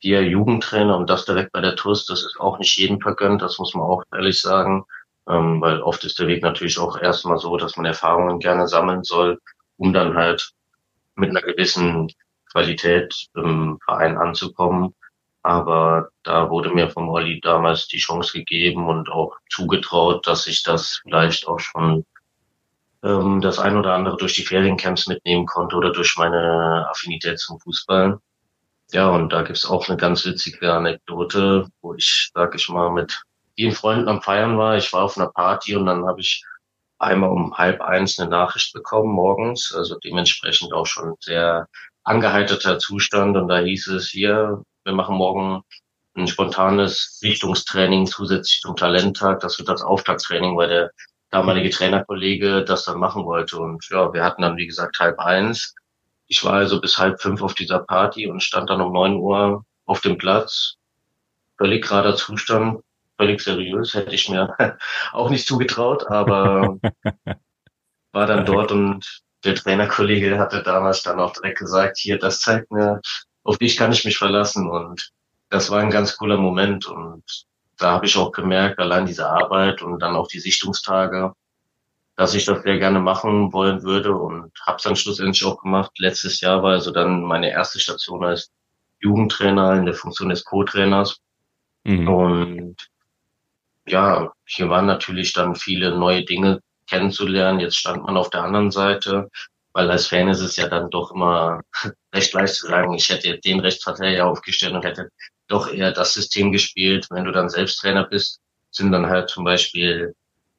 wir Jugendtrainer und das direkt bei der TUS, das ist auch nicht jedem vergönnt, das muss man auch ehrlich sagen. Ähm, weil oft ist der Weg natürlich auch erstmal so, dass man Erfahrungen gerne sammeln soll, um dann halt mit einer gewissen Qualität im Verein anzukommen. Aber da wurde mir vom Olli damals die Chance gegeben und auch zugetraut, dass ich das vielleicht auch schon ähm, das ein oder andere durch die Feriencamps mitnehmen konnte oder durch meine Affinität zum Fußball. Ja, und da gibt's auch eine ganz witzige Anekdote, wo ich, sag ich mal, mit vielen Freunden am Feiern war. Ich war auf einer Party und dann habe ich einmal um halb eins eine Nachricht bekommen morgens, also dementsprechend auch schon sehr angeheiterter Zustand. Und da hieß es hier, wir machen morgen ein spontanes Richtungstraining zusätzlich zum Talenttag. Das wird das Auftakttraining, weil der damalige Trainerkollege das dann machen wollte. Und ja, wir hatten dann, wie gesagt, halb eins. Ich war also bis halb fünf auf dieser Party und stand dann um neun Uhr auf dem Platz. Völlig gerader Zustand, völlig seriös, hätte ich mir auch nicht zugetraut, aber war dann dort und der Trainerkollege hatte damals dann auch direkt gesagt, hier, das zeigt mir, auf dich kann ich mich verlassen und das war ein ganz cooler Moment und da habe ich auch gemerkt, allein diese Arbeit und dann auch die Sichtungstage, dass ich das sehr gerne machen wollen würde und habe es dann schlussendlich auch gemacht. Letztes Jahr war also dann meine erste Station als Jugendtrainer in der Funktion des Co-Trainers. Mhm. Und ja, hier waren natürlich dann viele neue Dinge kennenzulernen. Jetzt stand man auf der anderen Seite, weil als Fan ist es ja dann doch immer recht leicht zu sagen, ich hätte den Rechtsverteidiger aufgestellt und hätte doch eher das System gespielt. Wenn du dann selbst Trainer bist, sind dann halt zum Beispiel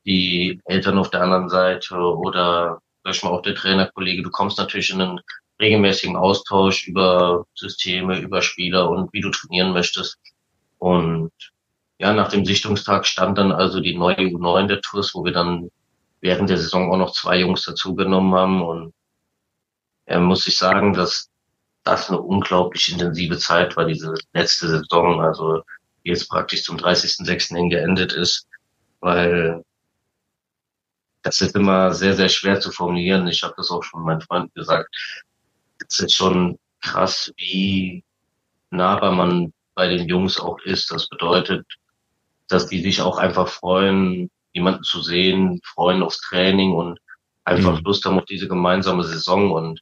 die Eltern auf der anderen Seite oder ich mal auch der Trainerkollege. Du kommst natürlich in einen regelmäßigen Austausch über Systeme, über Spieler und wie du trainieren möchtest. Und ja, nach dem Sichtungstag stand dann also die neue U9 der TUS, wo wir dann während der Saison auch noch zwei Jungs dazugenommen haben. Und er muss ich sagen, dass das eine unglaublich intensive Zeit war, diese letzte Saison, also die jetzt praktisch zum 30.06. hin geendet ist, weil das ist immer sehr, sehr schwer zu formulieren. Ich habe das auch schon meinen Freunden gesagt. Es ist schon krass, wie nahbar man bei den Jungs auch ist. Das bedeutet, dass die sich auch einfach freuen, jemanden zu sehen, freuen aufs Training und einfach mhm. Lust haben auf diese gemeinsame Saison. Und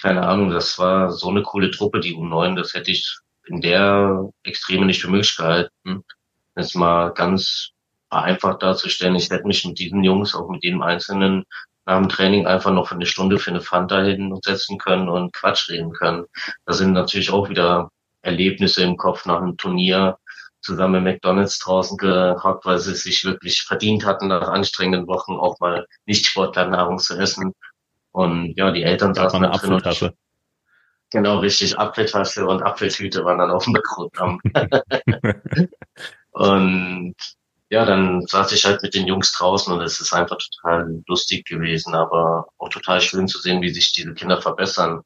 keine Ahnung, das war so eine coole Truppe, die U9, das hätte ich in der Extreme nicht für möglich gehalten. Jetzt mal ganz vereinfacht darzustellen, ich hätte mich mit diesen Jungs, auch mit jedem Einzelnen, nach dem Training einfach noch für eine Stunde für eine Fanta hinsetzen können und Quatsch reden können. Das sind natürlich auch wieder Erlebnisse im Kopf nach einem Turnier, zusammen im McDonalds draußen gehockt, weil sie es sich wirklich verdient hatten, nach anstrengenden Wochen auch mal nicht Sportlernahrung zu essen. Und ja, die Eltern saßen da drin und Genau, richtig. Apfeltasche und Apfeltüte waren dann auf dem Programm. und ja, dann saß ich halt mit den Jungs draußen und es ist einfach total lustig gewesen, aber auch total schön zu sehen, wie sich diese Kinder verbessern.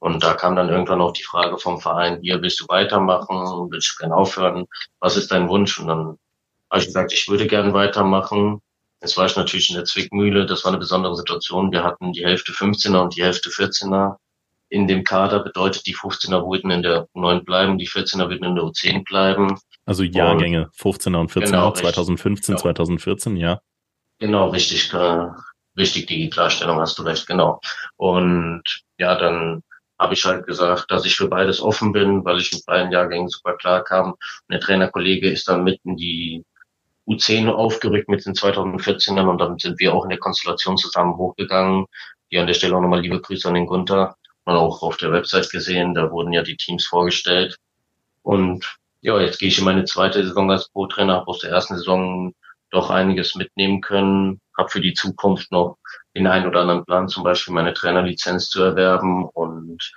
Und da kam dann irgendwann auch die Frage vom Verein, hier willst du weitermachen, willst du gerne aufhören, was ist dein Wunsch? Und dann habe ich gesagt, ich würde gerne weitermachen. Jetzt war ich natürlich in der Zwickmühle, das war eine besondere Situation. Wir hatten die Hälfte 15er und die Hälfte 14er in dem Kader, bedeutet die 15er würden in der U9 bleiben, die 14er würden in der U10 bleiben. Also Jahrgänge, und, 15er und 14er, genau, 2015, genau. 2014, ja. Genau, richtig, äh, richtig, die Klarstellung hast du recht, genau. Und ja, dann habe ich halt gesagt, dass ich für beides offen bin, weil ich mit beiden Jahrgängen super klar kam. Und der Trainerkollege ist dann mitten die U10 aufgerückt mit den 2014ern und dann sind wir auch in der Konstellation zusammen hochgegangen. Hier an der Stelle auch nochmal liebe Grüße an den Gunther. Man auch auf der Website gesehen, da wurden ja die Teams vorgestellt. Und ja, jetzt gehe ich in meine zweite Saison als Pro-Trainer, habe aus der ersten Saison doch einiges mitnehmen können, habe für die Zukunft noch den einen oder anderen Plan, zum Beispiel meine Trainerlizenz zu erwerben. Und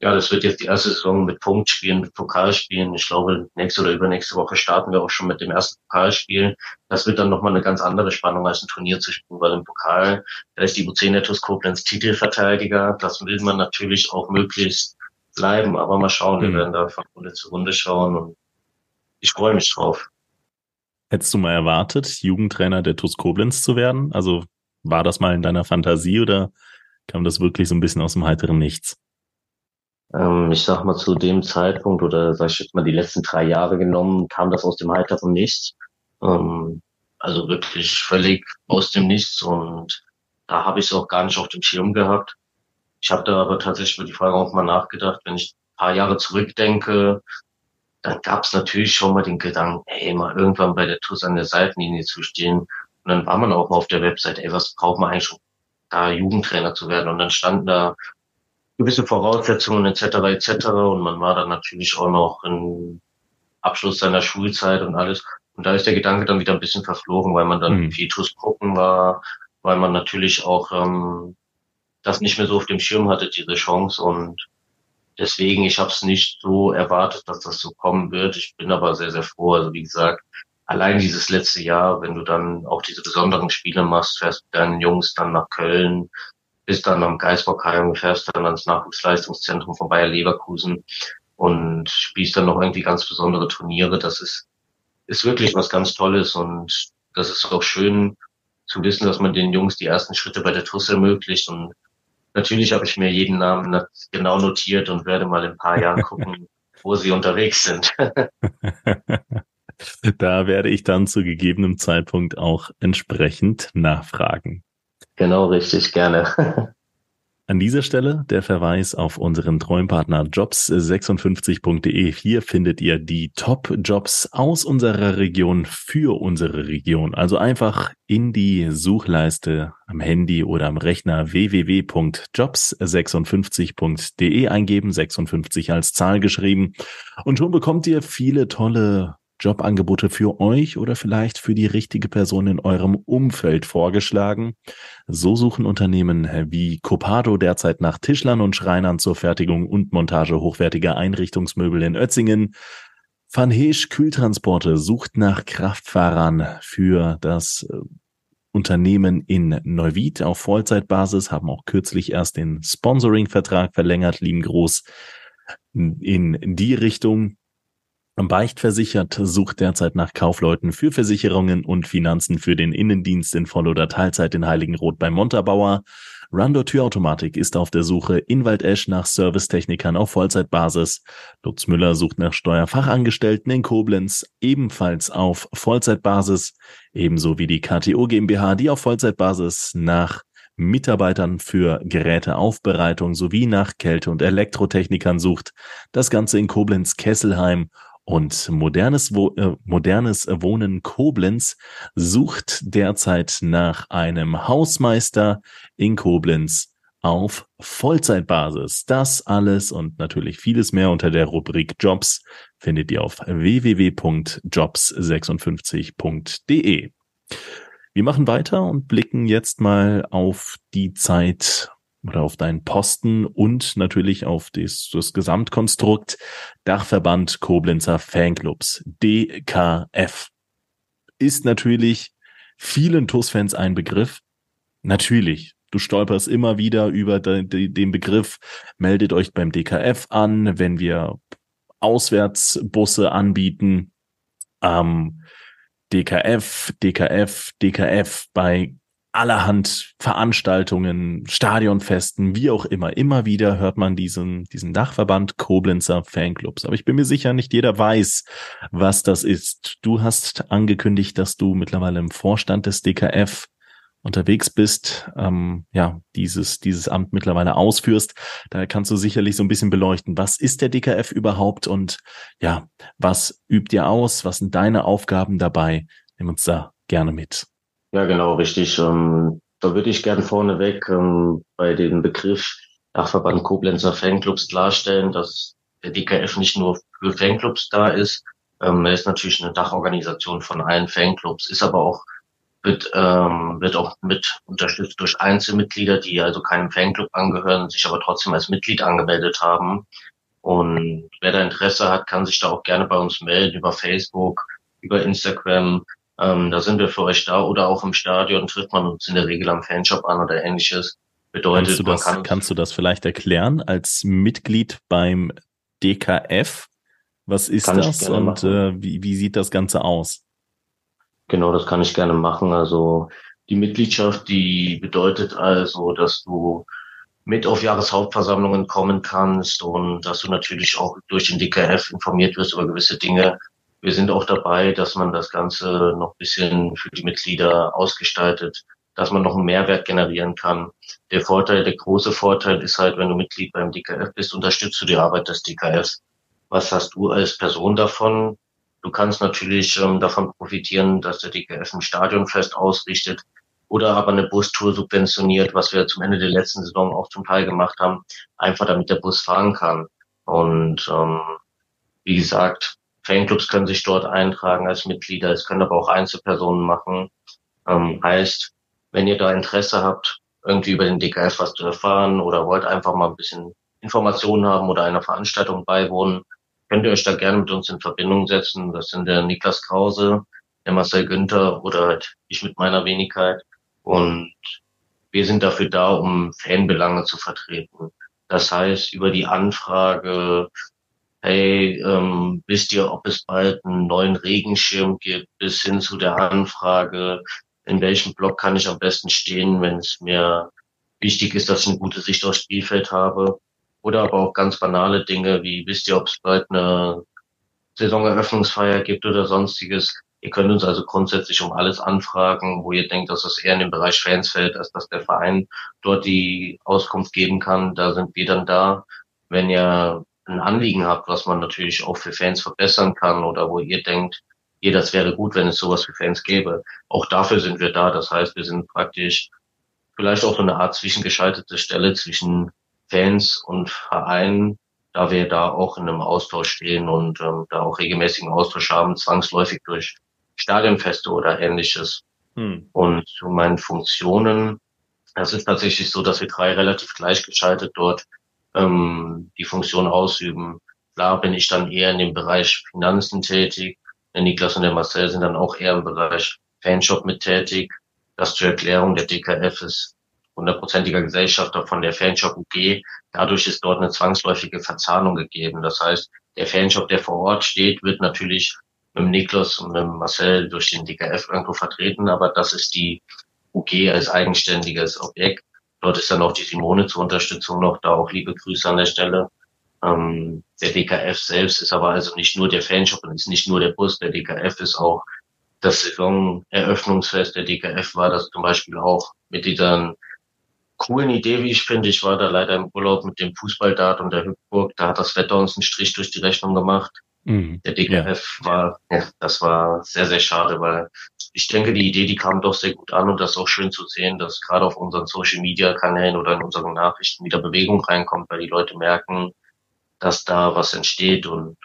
ja, das wird jetzt die erste Saison mit Punktspielen, mit Pokalspielen. Ich glaube, nächste oder übernächste Woche starten wir auch schon mit dem ersten Pokalspiel. Das wird dann nochmal eine ganz andere Spannung als ein Turnier zu spielen, weil im Pokal, da ist die UC Nettos Koblenz Titelverteidiger. Das will man natürlich auch möglichst bleiben, aber mal schauen. Wir mhm. werden da von Runde zu Runde schauen und ich freue mich drauf. Hättest du mal erwartet, Jugendtrainer der TuS Koblenz zu werden? Also war das mal in deiner Fantasie oder kam das wirklich so ein bisschen aus dem heiteren Nichts? Ähm, ich sag mal, zu dem Zeitpunkt oder sag ich jetzt mal die letzten drei Jahre genommen, kam das aus dem heiteren Nichts. Ähm, also wirklich völlig aus dem Nichts und da habe ich es auch gar nicht auf dem Schirm gehabt. Ich habe da aber tatsächlich über die Frage auch mal nachgedacht, wenn ich ein paar Jahre zurückdenke, dann gab es natürlich schon mal den Gedanken, ey, mal irgendwann bei der TUS an der Seitenlinie zu stehen. Und dann war man auch mal auf der Website, ey, was braucht man eigentlich, um da Jugendtrainer zu werden? Und dann standen da gewisse Voraussetzungen etc. etc. Und man war dann natürlich auch noch im Abschluss seiner Schulzeit und alles. Und da ist der Gedanke dann wieder ein bisschen verflogen, weil man dann mhm. TUS gucken war, weil man natürlich auch ähm, das nicht mehr so auf dem Schirm hatte, diese Chance. Und Deswegen, ich habe es nicht so erwartet, dass das so kommen wird. Ich bin aber sehr, sehr froh. Also wie gesagt, allein dieses letzte Jahr, wenn du dann auch diese besonderen Spiele machst, fährst mit deinen Jungs dann nach Köln, bist dann am Geisbockheim, fährst dann ans Nachwuchsleistungszentrum von Bayer Leverkusen und spielst dann noch irgendwie ganz besondere Turniere. Das ist, ist wirklich was ganz Tolles und das ist auch schön zu wissen, dass man den Jungs die ersten Schritte bei der TUS ermöglicht und Natürlich habe ich mir jeden Namen genau notiert und werde mal in ein paar Jahren gucken, wo sie unterwegs sind. da werde ich dann zu gegebenem Zeitpunkt auch entsprechend nachfragen. Genau, richtig, gerne. An dieser Stelle der Verweis auf unseren Träumpartner jobs56.de. Hier findet ihr die Top-Jobs aus unserer Region für unsere Region. Also einfach in die Suchleiste am Handy oder am Rechner www.jobs56.de eingeben, 56 als Zahl geschrieben. Und schon bekommt ihr viele tolle Jobangebote für euch oder vielleicht für die richtige Person in eurem Umfeld vorgeschlagen. So suchen Unternehmen wie Copado derzeit nach Tischlern und Schreinern zur Fertigung und Montage hochwertiger Einrichtungsmöbel in Ötzingen. Van Heesch Kühltransporte sucht nach Kraftfahrern für das äh, Unternehmen in Neuwied auf Vollzeitbasis, haben auch kürzlich erst den Sponsoring-Vertrag verlängert, lieben Groß in die Richtung. Beichtversichert sucht derzeit nach Kaufleuten für Versicherungen und Finanzen für den Innendienst in Voll- oder Teilzeit in Heiligenroth bei Montabauer. Rando Türautomatik ist auf der Suche in Waldesch nach Servicetechnikern auf Vollzeitbasis. Lutz Müller sucht nach Steuerfachangestellten in Koblenz, ebenfalls auf Vollzeitbasis, ebenso wie die KTO GmbH, die auf Vollzeitbasis nach Mitarbeitern für Geräteaufbereitung sowie nach Kälte- und Elektrotechnikern sucht. Das Ganze in Koblenz-Kesselheim und modernes, Wo äh, modernes Wohnen Koblenz sucht derzeit nach einem Hausmeister in Koblenz auf Vollzeitbasis. Das alles und natürlich vieles mehr unter der Rubrik Jobs findet ihr auf www.jobs56.de. Wir machen weiter und blicken jetzt mal auf die Zeit oder auf deinen Posten und natürlich auf das, das Gesamtkonstrukt Dachverband Koblenzer Fanclubs, DKF. Ist natürlich vielen TUS-Fans ein Begriff. Natürlich, du stolperst immer wieder über den Begriff, meldet euch beim DKF an, wenn wir Auswärtsbusse anbieten. Ähm, DKF, DKF, DKF bei allerhand Veranstaltungen, Stadionfesten, wie auch immer. Immer wieder hört man diesen, diesen Dachverband Koblenzer Fanclubs. Aber ich bin mir sicher, nicht jeder weiß, was das ist. Du hast angekündigt, dass du mittlerweile im Vorstand des DKF unterwegs bist, ähm, ja, dieses, dieses Amt mittlerweile ausführst. Da kannst du sicherlich so ein bisschen beleuchten, was ist der DKF überhaupt und ja, was übt ihr aus? Was sind deine Aufgaben dabei? Nimm uns da gerne mit. Ja, genau, richtig. Ähm, da würde ich gern vorneweg ähm, bei dem Begriff Dachverband Koblenzer Fanclubs klarstellen, dass der DKF nicht nur für Fanclubs da ist. Ähm, er ist natürlich eine Dachorganisation von allen Fanclubs, ist aber auch wird, ähm, wird auch mit unterstützt durch Einzelmitglieder, die also keinem Fanclub angehören, sich aber trotzdem als Mitglied angemeldet haben. Und wer da Interesse hat, kann sich da auch gerne bei uns melden über Facebook, über Instagram. Ähm, da sind wir für euch da oder auch im Stadion trifft man uns in der Regel am Fanshop an oder ähnliches. Bedeutet, kannst du das, kann kannst du das vielleicht erklären als Mitglied beim DKF? Was ist das und äh, wie, wie sieht das Ganze aus? Genau, das kann ich gerne machen. Also die Mitgliedschaft, die bedeutet also, dass du mit auf Jahreshauptversammlungen kommen kannst und dass du natürlich auch durch den DKF informiert wirst über gewisse Dinge, wir sind auch dabei, dass man das Ganze noch ein bisschen für die Mitglieder ausgestaltet, dass man noch einen Mehrwert generieren kann. Der Vorteil, der große Vorteil ist halt, wenn du Mitglied beim DKF bist, unterstützt du die Arbeit des DKFs. Was hast du als Person davon? Du kannst natürlich ähm, davon profitieren, dass der DKF ein Stadionfest ausrichtet oder aber eine Bustour subventioniert, was wir zum Ende der letzten Saison auch zum Teil gemacht haben, einfach damit der Bus fahren kann. Und ähm, wie gesagt, Fanclubs können sich dort eintragen als Mitglieder, es können aber auch Einzelpersonen machen. Ähm, heißt, wenn ihr da Interesse habt, irgendwie über den DKF was zu erfahren oder wollt einfach mal ein bisschen Informationen haben oder einer Veranstaltung beiwohnen, könnt ihr euch da gerne mit uns in Verbindung setzen. Das sind der Niklas Krause, der Marcel Günther oder halt ich mit meiner Wenigkeit. Und wir sind dafür da, um Fanbelange zu vertreten. Das heißt, über die Anfrage, hey, ähm, wisst ihr, ob es bald einen neuen Regenschirm gibt, bis hin zu der Anfrage, in welchem Block kann ich am besten stehen, wenn es mir wichtig ist, dass ich eine gute Sicht aufs Spielfeld habe. Oder aber auch ganz banale Dinge, wie wisst ihr, ob es bald eine Saisoneröffnungsfeier gibt oder sonstiges. Ihr könnt uns also grundsätzlich um alles anfragen, wo ihr denkt, dass das eher in den Bereich Fans fällt, als dass der Verein dort die Auskunft geben kann. Da sind wir dann da. Wenn ihr ein Anliegen habt, was man natürlich auch für Fans verbessern kann oder wo ihr denkt, ihr, das wäre gut, wenn es sowas für Fans gäbe. Auch dafür sind wir da. Das heißt, wir sind praktisch vielleicht auch so eine Art zwischengeschaltete Stelle zwischen Fans und Vereinen, da wir da auch in einem Austausch stehen und ähm, da auch regelmäßigen Austausch haben, zwangsläufig durch Stadionfeste oder ähnliches. Hm. Und zu meinen Funktionen, es ist tatsächlich so, dass wir drei relativ gleichgeschaltet dort ähm, die Funktion ausüben. Klar bin ich dann eher in dem Bereich Finanzen tätig. Der Niklas und der Marcel sind dann auch eher im Bereich Fanshop mit tätig. Das zur Erklärung, der DKF ist hundertprozentiger Gesellschafter von der Fanshop UG. Dadurch ist dort eine zwangsläufige Verzahnung gegeben. Das heißt, der Fanshop, der vor Ort steht, wird natürlich mit dem Niklas und mit dem Marcel durch den DKF irgendwo vertreten, aber das ist die UG als eigenständiges Objekt. Dort ist dann auch die Simone zur Unterstützung noch da. Auch liebe Grüße an der Stelle. Ähm, der DKF selbst ist aber also nicht nur der Fanshop und ist nicht nur der Bus. Der DKF ist auch das Saisoneröffnungsfest der DKF war das zum Beispiel auch mit dieser coolen Idee, wie ich finde. Ich war da leider im Urlaub mit dem Fußballdart und der Hüpfburg. Da hat das Wetter uns einen Strich durch die Rechnung gemacht. Mhm. Der DKF ja. war, ja, das war sehr, sehr schade, weil ich denke, die Idee, die kam doch sehr gut an und das ist auch schön zu sehen, dass gerade auf unseren Social Media Kanälen oder in unseren Nachrichten wieder Bewegung reinkommt, weil die Leute merken, dass da was entsteht und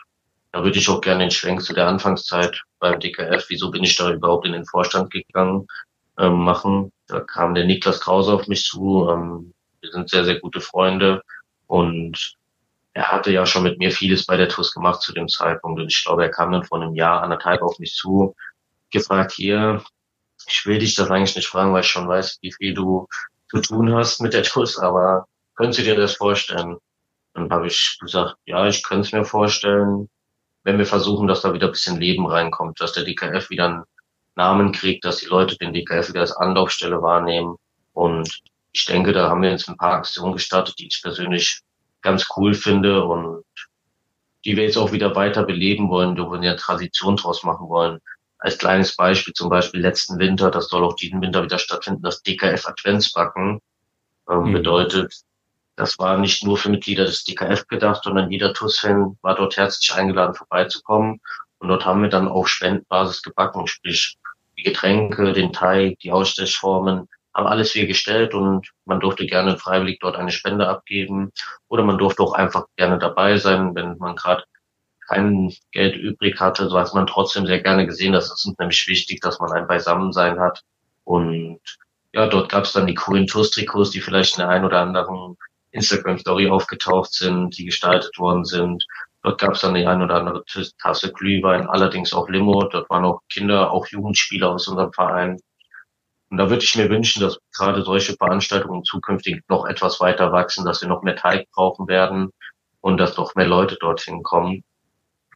da würde ich auch gerne den Schwenk zu der Anfangszeit beim DKF, wieso bin ich da überhaupt in den Vorstand gegangen, ähm, machen. Da kam der Niklas Krause auf mich zu. Ähm, wir sind sehr, sehr gute Freunde und er hatte ja schon mit mir vieles bei der TUS gemacht zu dem Zeitpunkt. Und ich glaube, er kam dann vor einem Jahr, anderthalb auf mich zu, gefragt, hier, ich will dich das eigentlich nicht fragen, weil ich schon weiß, wie viel du zu tun hast mit der TUS, aber könntest du dir das vorstellen? Dann habe ich gesagt, ja, ich könnte es mir vorstellen, wenn wir versuchen, dass da wieder ein bisschen Leben reinkommt, dass der DKF wieder einen Namen kriegt, dass die Leute den DKF wieder als Anlaufstelle wahrnehmen. Und ich denke, da haben wir jetzt ein paar Aktionen gestartet, die ich persönlich ganz cool finde und die wir jetzt auch wieder weiter beleben wollen, wo wir eine Tradition draus machen wollen. Als kleines Beispiel, zum Beispiel letzten Winter, das soll auch diesen Winter wieder stattfinden, das DKF Adventsbacken ähm, mhm. bedeutet, das war nicht nur für Mitglieder des DKF gedacht, sondern jeder TUS-Fan war dort herzlich eingeladen, vorbeizukommen. Und dort haben wir dann auf Spendenbasis gebacken, sprich die Getränke, den Teig, die Ausstechformen, haben alles wir gestellt und man durfte gerne freiwillig dort eine Spende abgeben oder man durfte auch einfach gerne dabei sein, wenn man gerade kein Geld übrig hatte, so hat man trotzdem sehr gerne gesehen. Das ist nämlich wichtig, dass man ein Beisammensein hat. Und ja, dort gab es dann die coolen Toast-Trikots, die vielleicht in der einen oder anderen Instagram-Story aufgetaucht sind, die gestaltet worden sind. Dort gab es dann die ein oder andere Tasse Glühwein, allerdings auch Limo. Dort waren auch Kinder, auch Jugendspieler aus unserem Verein. Und da würde ich mir wünschen, dass gerade solche Veranstaltungen zukünftig noch etwas weiter wachsen, dass wir noch mehr Teig brauchen werden und dass noch mehr Leute dorthin kommen,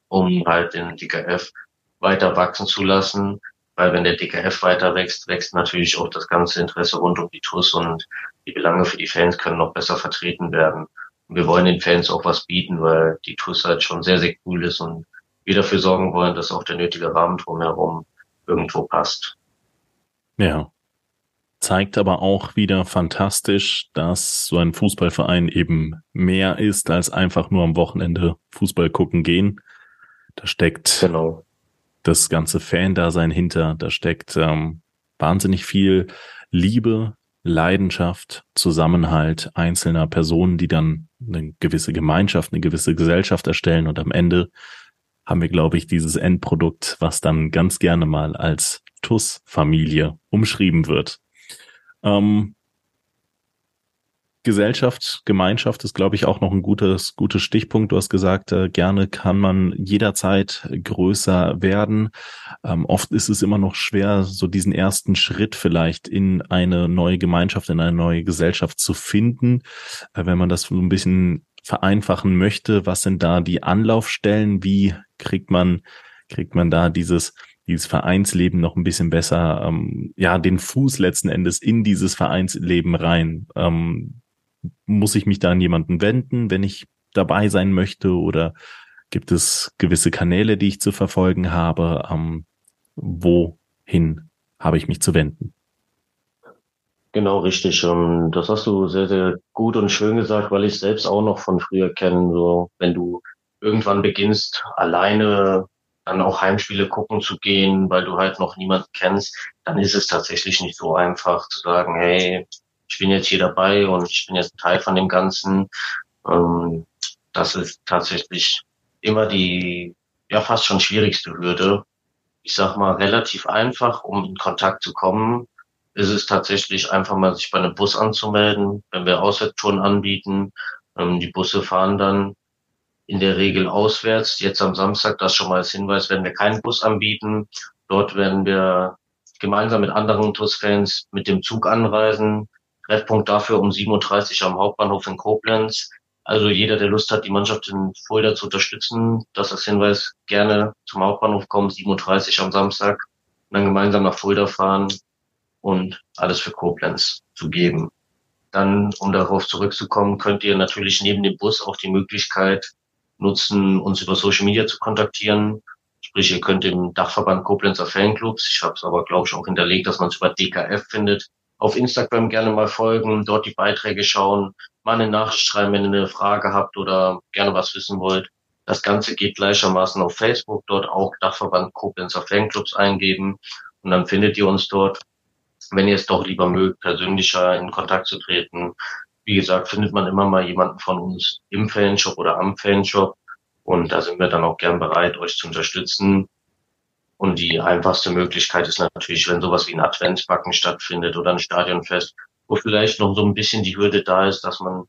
um halt den DKF weiter wachsen zu lassen. Weil wenn der DKF weiter wächst, wächst natürlich auch das ganze Interesse rund um die TUS und die Belange für die Fans können noch besser vertreten werden. Und wir wollen den Fans auch was bieten, weil die TUS halt schon sehr, sehr cool ist und wir dafür sorgen wollen, dass auch der nötige Rahmen drumherum irgendwo passt. Ja zeigt aber auch wieder fantastisch, dass so ein Fußballverein eben mehr ist als einfach nur am Wochenende Fußball gucken gehen. Da steckt genau. das ganze Fan-Dasein hinter, da steckt ähm, wahnsinnig viel Liebe, Leidenschaft, Zusammenhalt einzelner Personen, die dann eine gewisse Gemeinschaft, eine gewisse Gesellschaft erstellen und am Ende haben wir, glaube ich, dieses Endprodukt, was dann ganz gerne mal als TUS-Familie umschrieben wird. Ähm, Gesellschaft, Gemeinschaft ist, glaube ich, auch noch ein gutes, gutes Stichpunkt. Du hast gesagt, äh, gerne kann man jederzeit größer werden. Ähm, oft ist es immer noch schwer, so diesen ersten Schritt vielleicht in eine neue Gemeinschaft, in eine neue Gesellschaft zu finden. Äh, wenn man das so ein bisschen vereinfachen möchte, was sind da die Anlaufstellen? Wie kriegt man, kriegt man da dieses dieses Vereinsleben noch ein bisschen besser, ähm, ja, den Fuß letzten Endes in dieses Vereinsleben rein. Ähm, muss ich mich da an jemanden wenden, wenn ich dabei sein möchte oder gibt es gewisse Kanäle, die ich zu verfolgen habe? Ähm, wohin habe ich mich zu wenden? Genau, richtig. Ähm, das hast du sehr, sehr gut und schön gesagt, weil ich selbst auch noch von früher kenne. So, wenn du irgendwann beginnst, alleine dann auch Heimspiele gucken zu gehen, weil du halt noch niemanden kennst, dann ist es tatsächlich nicht so einfach zu sagen, hey, ich bin jetzt hier dabei und ich bin jetzt Teil von dem Ganzen. Ähm, das ist tatsächlich immer die, ja, fast schon schwierigste Hürde. Ich sag mal, relativ einfach, um in Kontakt zu kommen, ist es tatsächlich einfach mal sich bei einem Bus anzumelden, wenn wir Auswärtstouren anbieten. Ähm, die Busse fahren dann in der Regel auswärts. Jetzt am Samstag, das schon mal als Hinweis, werden wir keinen Bus anbieten. Dort werden wir gemeinsam mit anderen TUS-Fans mit dem Zug anreisen. Treffpunkt dafür um 7.30 Uhr am Hauptbahnhof in Koblenz. Also jeder, der Lust hat, die Mannschaft in Fulda zu unterstützen, das als Hinweis gerne zum Hauptbahnhof kommen, 7.30 Uhr am Samstag, und dann gemeinsam nach Fulda fahren und alles für Koblenz zu geben. Dann, um darauf zurückzukommen, könnt ihr natürlich neben dem Bus auch die Möglichkeit nutzen, uns über Social Media zu kontaktieren. Sprich, ihr könnt im Dachverband Koblenzer Fanclubs, ich habe es aber, glaube ich, auch hinterlegt, dass man es über DKF findet, auf Instagram gerne mal folgen, dort die Beiträge schauen, mal eine Nachricht schreiben, wenn ihr eine Frage habt oder gerne was wissen wollt. Das Ganze geht gleichermaßen auf Facebook, dort auch Dachverband Koblenzer Fanclubs eingeben und dann findet ihr uns dort. Wenn ihr es doch lieber mögt, persönlicher in Kontakt zu treten, wie gesagt, findet man immer mal jemanden von uns im Fanshop oder am Fanshop. Und da sind wir dann auch gern bereit, euch zu unterstützen. Und die einfachste Möglichkeit ist natürlich, wenn sowas wie ein Adventsbacken stattfindet oder ein Stadionfest, wo vielleicht noch so ein bisschen die Hürde da ist, dass man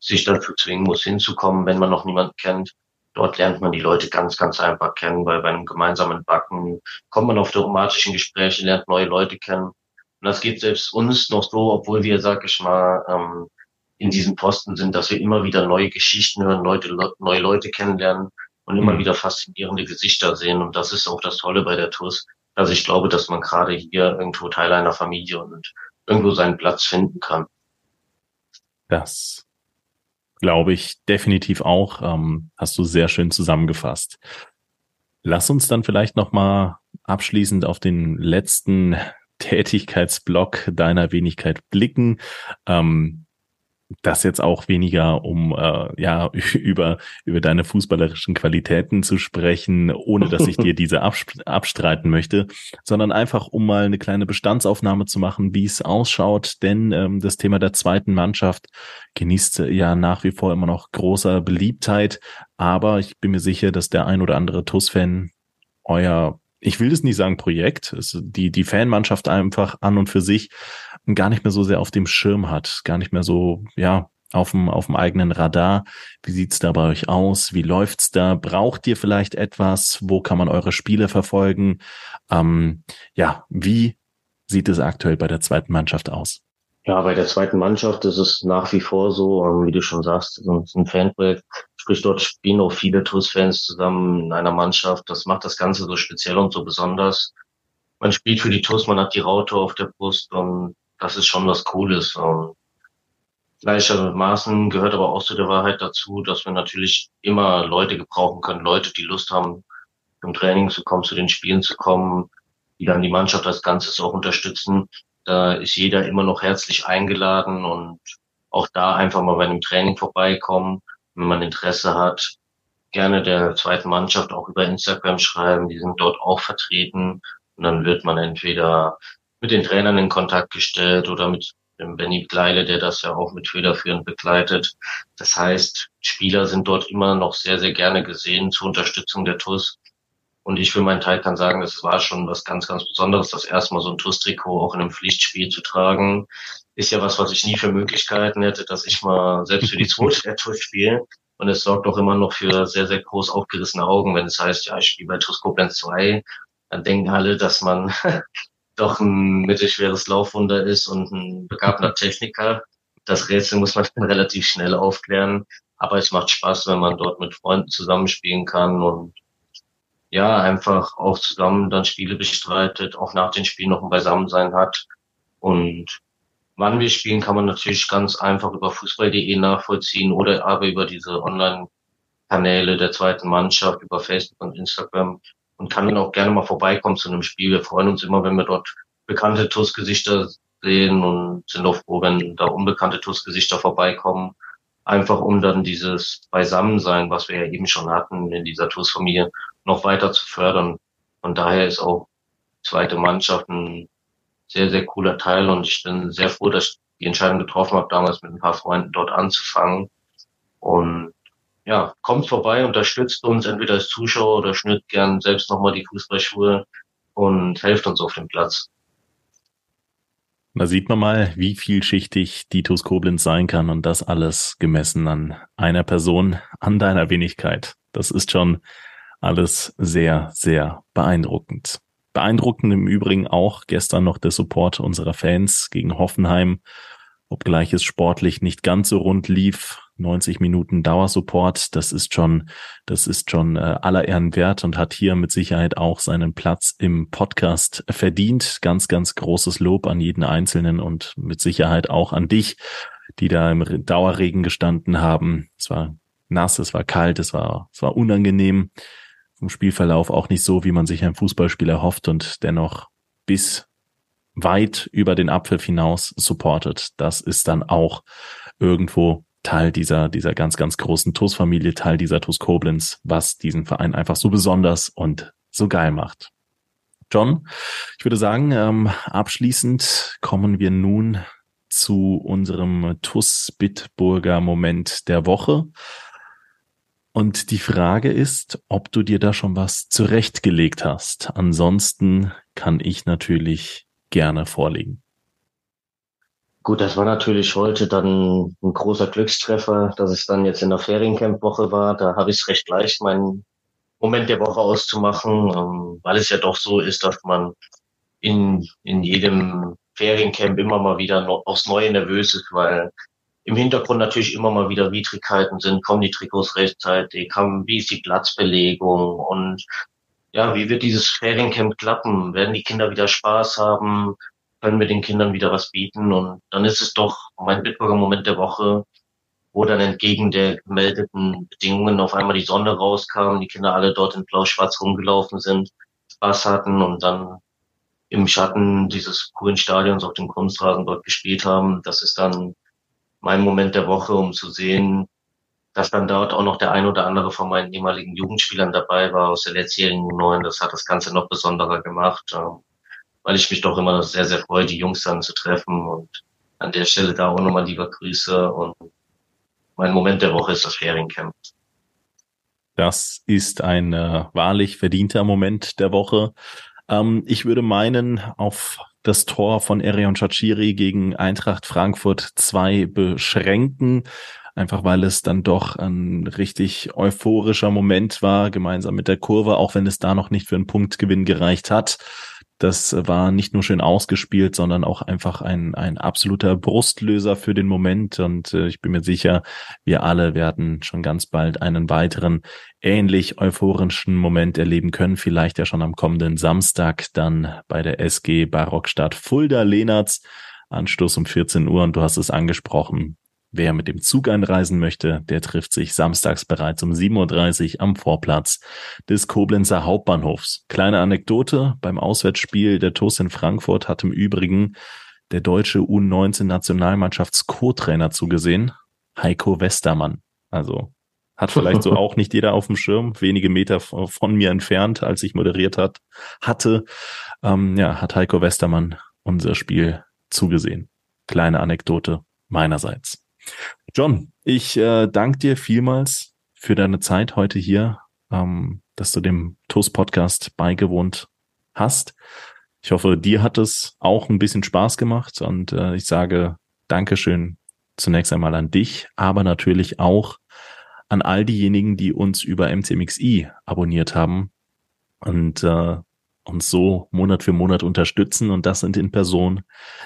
sich dazu zwingen muss, hinzukommen, wenn man noch niemanden kennt. Dort lernt man die Leute ganz, ganz einfach kennen, weil bei einem gemeinsamen Backen kommt man auf automatischen Gespräche, lernt neue Leute kennen. Und das geht selbst uns noch so, obwohl wir, sag ich mal, ähm, in diesem Posten sind, dass wir immer wieder neue Geschichten hören, Leute, neue Leute kennenlernen und immer mhm. wieder faszinierende Gesichter sehen. Und das ist auch das Tolle bei der TUS. Also ich glaube, dass man gerade hier irgendwo Teil einer Familie und irgendwo seinen Platz finden kann. Das glaube ich definitiv auch. Ähm, hast du sehr schön zusammengefasst. Lass uns dann vielleicht noch mal abschließend auf den letzten Tätigkeitsblock deiner Wenigkeit blicken. Ähm, das jetzt auch weniger, um äh, ja über über deine fußballerischen Qualitäten zu sprechen, ohne dass ich dir diese abstreiten möchte, sondern einfach um mal eine kleine Bestandsaufnahme zu machen, wie es ausschaut. Denn ähm, das Thema der zweiten Mannschaft genießt ja nach wie vor immer noch großer Beliebtheit, aber ich bin mir sicher, dass der ein oder andere TUS-Fan euer ich will das nicht sagen Projekt, es, die, die Fanmannschaft einfach an und für sich gar nicht mehr so sehr auf dem Schirm hat, gar nicht mehr so, ja, auf dem, auf dem eigenen Radar. Wie sieht's da bei euch aus? Wie läuft's da? Braucht ihr vielleicht etwas? Wo kann man eure Spiele verfolgen? Ähm, ja, wie sieht es aktuell bei der zweiten Mannschaft aus? Ja, bei der zweiten Mannschaft ist es nach wie vor so, ähm, wie du schon sagst, es ist ein Fanprojekt. Sprich, dort spielen auch viele TUS-Fans zusammen in einer Mannschaft. Das macht das Ganze so speziell und so besonders. Man spielt für die TUS, man hat die Raute auf der Brust und das ist schon was Cooles. Und gleichermaßen gehört aber auch zu der Wahrheit dazu, dass wir natürlich immer Leute gebrauchen können, Leute, die Lust haben, zum Training zu kommen, zu den Spielen zu kommen, die dann die Mannschaft als Ganzes auch unterstützen. Da ist jeder immer noch herzlich eingeladen und auch da einfach mal bei einem Training vorbeikommen, wenn man Interesse hat. Gerne der zweiten Mannschaft auch über Instagram schreiben, die sind dort auch vertreten. Und dann wird man entweder mit den Trainern in Kontakt gestellt oder mit dem Benny Gleile, der das ja auch mit federführend begleitet. Das heißt, Spieler sind dort immer noch sehr, sehr gerne gesehen zur Unterstützung der TUS. Und ich für meinen Teil kann sagen, es war schon was ganz, ganz Besonderes, das erstmal so ein TUS-Trikot auch in einem Pflichtspiel zu tragen. Ist ja was, was ich nie für Möglichkeiten hätte, dass ich mal selbst für die zweite der TUS spiele. Und es sorgt auch immer noch für sehr, sehr groß aufgerissene Augen, wenn es heißt, ja, ich spiele bei TUS Koblenz 2. Dann denken alle, dass man doch ein mittelschweres Laufwunder ist und ein begabter Techniker. Das Rätsel muss man relativ schnell aufklären. Aber es macht Spaß, wenn man dort mit Freunden zusammenspielen kann und ja, einfach auch zusammen dann Spiele bestreitet, auch nach den Spielen noch ein Beisammensein hat. Und wann wir spielen, kann man natürlich ganz einfach über fußball.de nachvollziehen oder aber über diese Online-Kanäle der zweiten Mannschaft, über Facebook und Instagram und kann dann auch gerne mal vorbeikommen zu einem Spiel. Wir freuen uns immer, wenn wir dort bekannte TUS-Gesichter sehen und sind auch froh, wenn da unbekannte TUS-Gesichter vorbeikommen. Einfach um dann dieses Beisammensein, was wir ja eben schon hatten in dieser TUS-Familie, noch weiter zu fördern. Von daher ist auch zweite Mannschaft ein sehr, sehr cooler Teil und ich bin sehr froh, dass ich die Entscheidung getroffen habe, damals mit ein paar Freunden dort anzufangen. Und ja, kommt vorbei, unterstützt uns entweder als Zuschauer oder schnürt gern selbst nochmal die Fußballschuhe und helft uns auf dem Platz. Da sieht man mal, wie vielschichtig die TuS Koblenz sein kann und das alles gemessen an einer Person, an deiner Wenigkeit. Das ist schon alles sehr, sehr beeindruckend. Beeindruckend im Übrigen auch gestern noch der Support unserer Fans gegen Hoffenheim, obgleich es sportlich nicht ganz so rund lief. 90 Minuten Dauersupport, das ist schon, das ist schon äh, aller Ehren wert und hat hier mit Sicherheit auch seinen Platz im Podcast verdient. Ganz, ganz großes Lob an jeden Einzelnen und mit Sicherheit auch an dich, die da im Dauerregen gestanden haben. Es war nass, es war kalt, es war, es war unangenehm. Vom Spielverlauf auch nicht so, wie man sich ein Fußballspiel erhofft und dennoch bis weit über den Abpfiff hinaus supportet. Das ist dann auch irgendwo Teil dieser, dieser ganz, ganz großen TUS-Familie, Teil dieser TUS Koblenz, was diesen Verein einfach so besonders und so geil macht. John, ich würde sagen, ähm, abschließend kommen wir nun zu unserem TUS Bitburger Moment der Woche. Und die Frage ist, ob du dir da schon was zurechtgelegt hast. Ansonsten kann ich natürlich gerne vorlegen. Gut, das war natürlich heute dann ein großer Glückstreffer, dass es dann jetzt in der Feriencamp-Woche war. Da habe ich es recht leicht, meinen Moment der Woche auszumachen, ähm, weil es ja doch so ist, dass man in, in jedem Feriencamp immer mal wieder aufs Neue nervös ist, weil im Hintergrund natürlich immer mal wieder Widrigkeiten sind, kommen die Trikots rechtzeitig, wie ist die Platzbelegung und ja, wie wird dieses Feriencamp klappen? Werden die Kinder wieder Spaß haben? können wir den Kindern wieder was bieten. Und dann ist es doch mein Bitburger Moment der Woche, wo dann entgegen der gemeldeten Bedingungen auf einmal die Sonne rauskam, die Kinder alle dort in blau-schwarz rumgelaufen sind, Spaß hatten und dann im Schatten dieses coolen Stadions auf dem Kunstrasen dort gespielt haben. Das ist dann mein Moment der Woche, um zu sehen, dass dann dort auch noch der ein oder andere von meinen ehemaligen Jugendspielern dabei war aus der letztjährigen Neuen. Das hat das Ganze noch besonderer gemacht. Ähm, weil ich mich doch immer sehr, sehr freue, die Jungs dann zu treffen und an der Stelle da auch nochmal lieber Grüße und mein Moment der Woche ist das Feriencamp. Das ist ein äh, wahrlich verdienter Moment der Woche. Ähm, ich würde meinen, auf das Tor von Erion Chachiri gegen Eintracht Frankfurt 2 beschränken. Einfach weil es dann doch ein richtig euphorischer Moment war, gemeinsam mit der Kurve, auch wenn es da noch nicht für einen Punktgewinn gereicht hat. Das war nicht nur schön ausgespielt, sondern auch einfach ein, ein absoluter Brustlöser für den Moment. Und äh, ich bin mir sicher, wir alle werden schon ganz bald einen weiteren ähnlich euphorischen Moment erleben können. Vielleicht ja schon am kommenden Samstag dann bei der SG Barockstadt Fulda Lehnertz. Anstoß um 14 Uhr und du hast es angesprochen. Wer mit dem Zug einreisen möchte, der trifft sich samstags bereits um 7.30 Uhr am Vorplatz des Koblenzer Hauptbahnhofs. Kleine Anekdote, beim Auswärtsspiel der TuS in Frankfurt hat im Übrigen der deutsche U19-Nationalmannschafts-Co-Trainer zugesehen, Heiko Westermann. Also hat vielleicht so auch nicht jeder auf dem Schirm, wenige Meter von mir entfernt, als ich moderiert hat, hatte. Ähm, ja, hat Heiko Westermann unser Spiel zugesehen. Kleine Anekdote meinerseits. John, ich äh, danke dir vielmals für deine Zeit heute hier, ähm, dass du dem TUS Podcast beigewohnt hast. Ich hoffe, dir hat es auch ein bisschen Spaß gemacht und äh, ich sage Dankeschön zunächst einmal an dich, aber natürlich auch an all diejenigen, die uns über MCMXI abonniert haben und äh, uns so Monat für Monat unterstützen. Und das sind in Person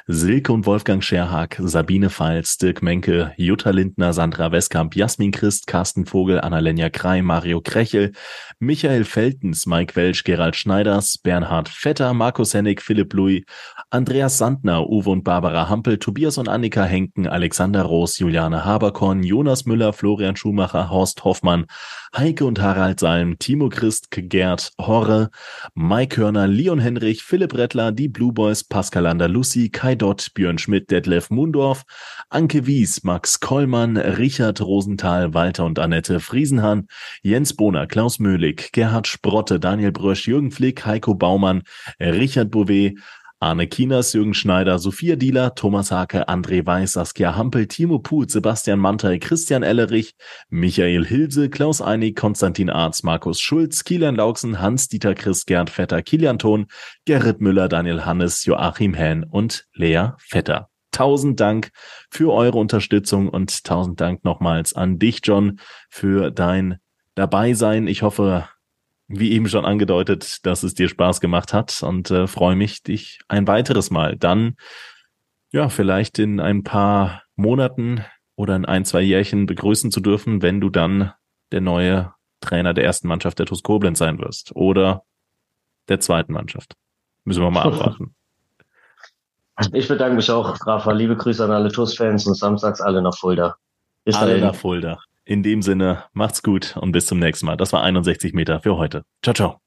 Silke und Wolfgang Scherhag, Sabine Pfalz, Dirk Menke, Jutta Lindner, Sandra Westkamp, Jasmin Christ, Carsten Vogel, Annalenja Krei, Mario Krechel, Michael Feltens, Mike Welsch, Gerald Schneiders, Bernhard Vetter, Markus Hennig, Philipp Louis, Andreas Sandner, Uwe und Barbara Hampel, Tobias und Annika Henken, Alexander Roos, Juliane Haberkorn, Jonas Müller, Florian Schumacher, Horst Hoffmann, Heike und Harald Salm, Timo Christ, Gerd Horre, Mike Hörner, Leon Henrich, Philipp Rettler, die Blue Boys, Pascal Lucy, Kai Dott, Björn Schmidt, Detlef Mundorf, Anke Wies, Max Kollmann, Richard Rosenthal, Walter und Annette Friesenhahn, Jens Bohner, Klaus Möhlig, Gerhard Sprotte, Daniel Brösch, Jürgen Flick, Heiko Baumann, Richard Bouvet, Arne Kieners, Jürgen Schneider, Sophia Dieler, Thomas Hake, André Weiß, Saskia Hampel, Timo Put, Sebastian Mantei, Christian Ellerich, Michael Hilse, Klaus Einig, Konstantin Arz, Markus Schulz, Kilian Lauksen, Hans-Dieter Chris, Gerd Vetter, Kilian Thon, Gerrit Müller, Daniel Hannes, Joachim Hähn und Lea Vetter. Tausend Dank für eure Unterstützung und tausend Dank nochmals an dich, John, für dein Dabeisein. Ich hoffe, wie eben schon angedeutet, dass es dir Spaß gemacht hat und äh, freue mich, dich ein weiteres Mal dann, ja, vielleicht in ein paar Monaten oder in ein, zwei Jährchen begrüßen zu dürfen, wenn du dann der neue Trainer der ersten Mannschaft der TuS Koblenz sein wirst oder der zweiten Mannschaft. Müssen wir mal abwarten. Ich bedanke mich auch, Rafa. Liebe Grüße an alle TuS-Fans und samstags alle nach Fulda. Bis alle dahin. nach Fulda. In dem Sinne, macht's gut und bis zum nächsten Mal. Das war 61 Meter für heute. Ciao, ciao.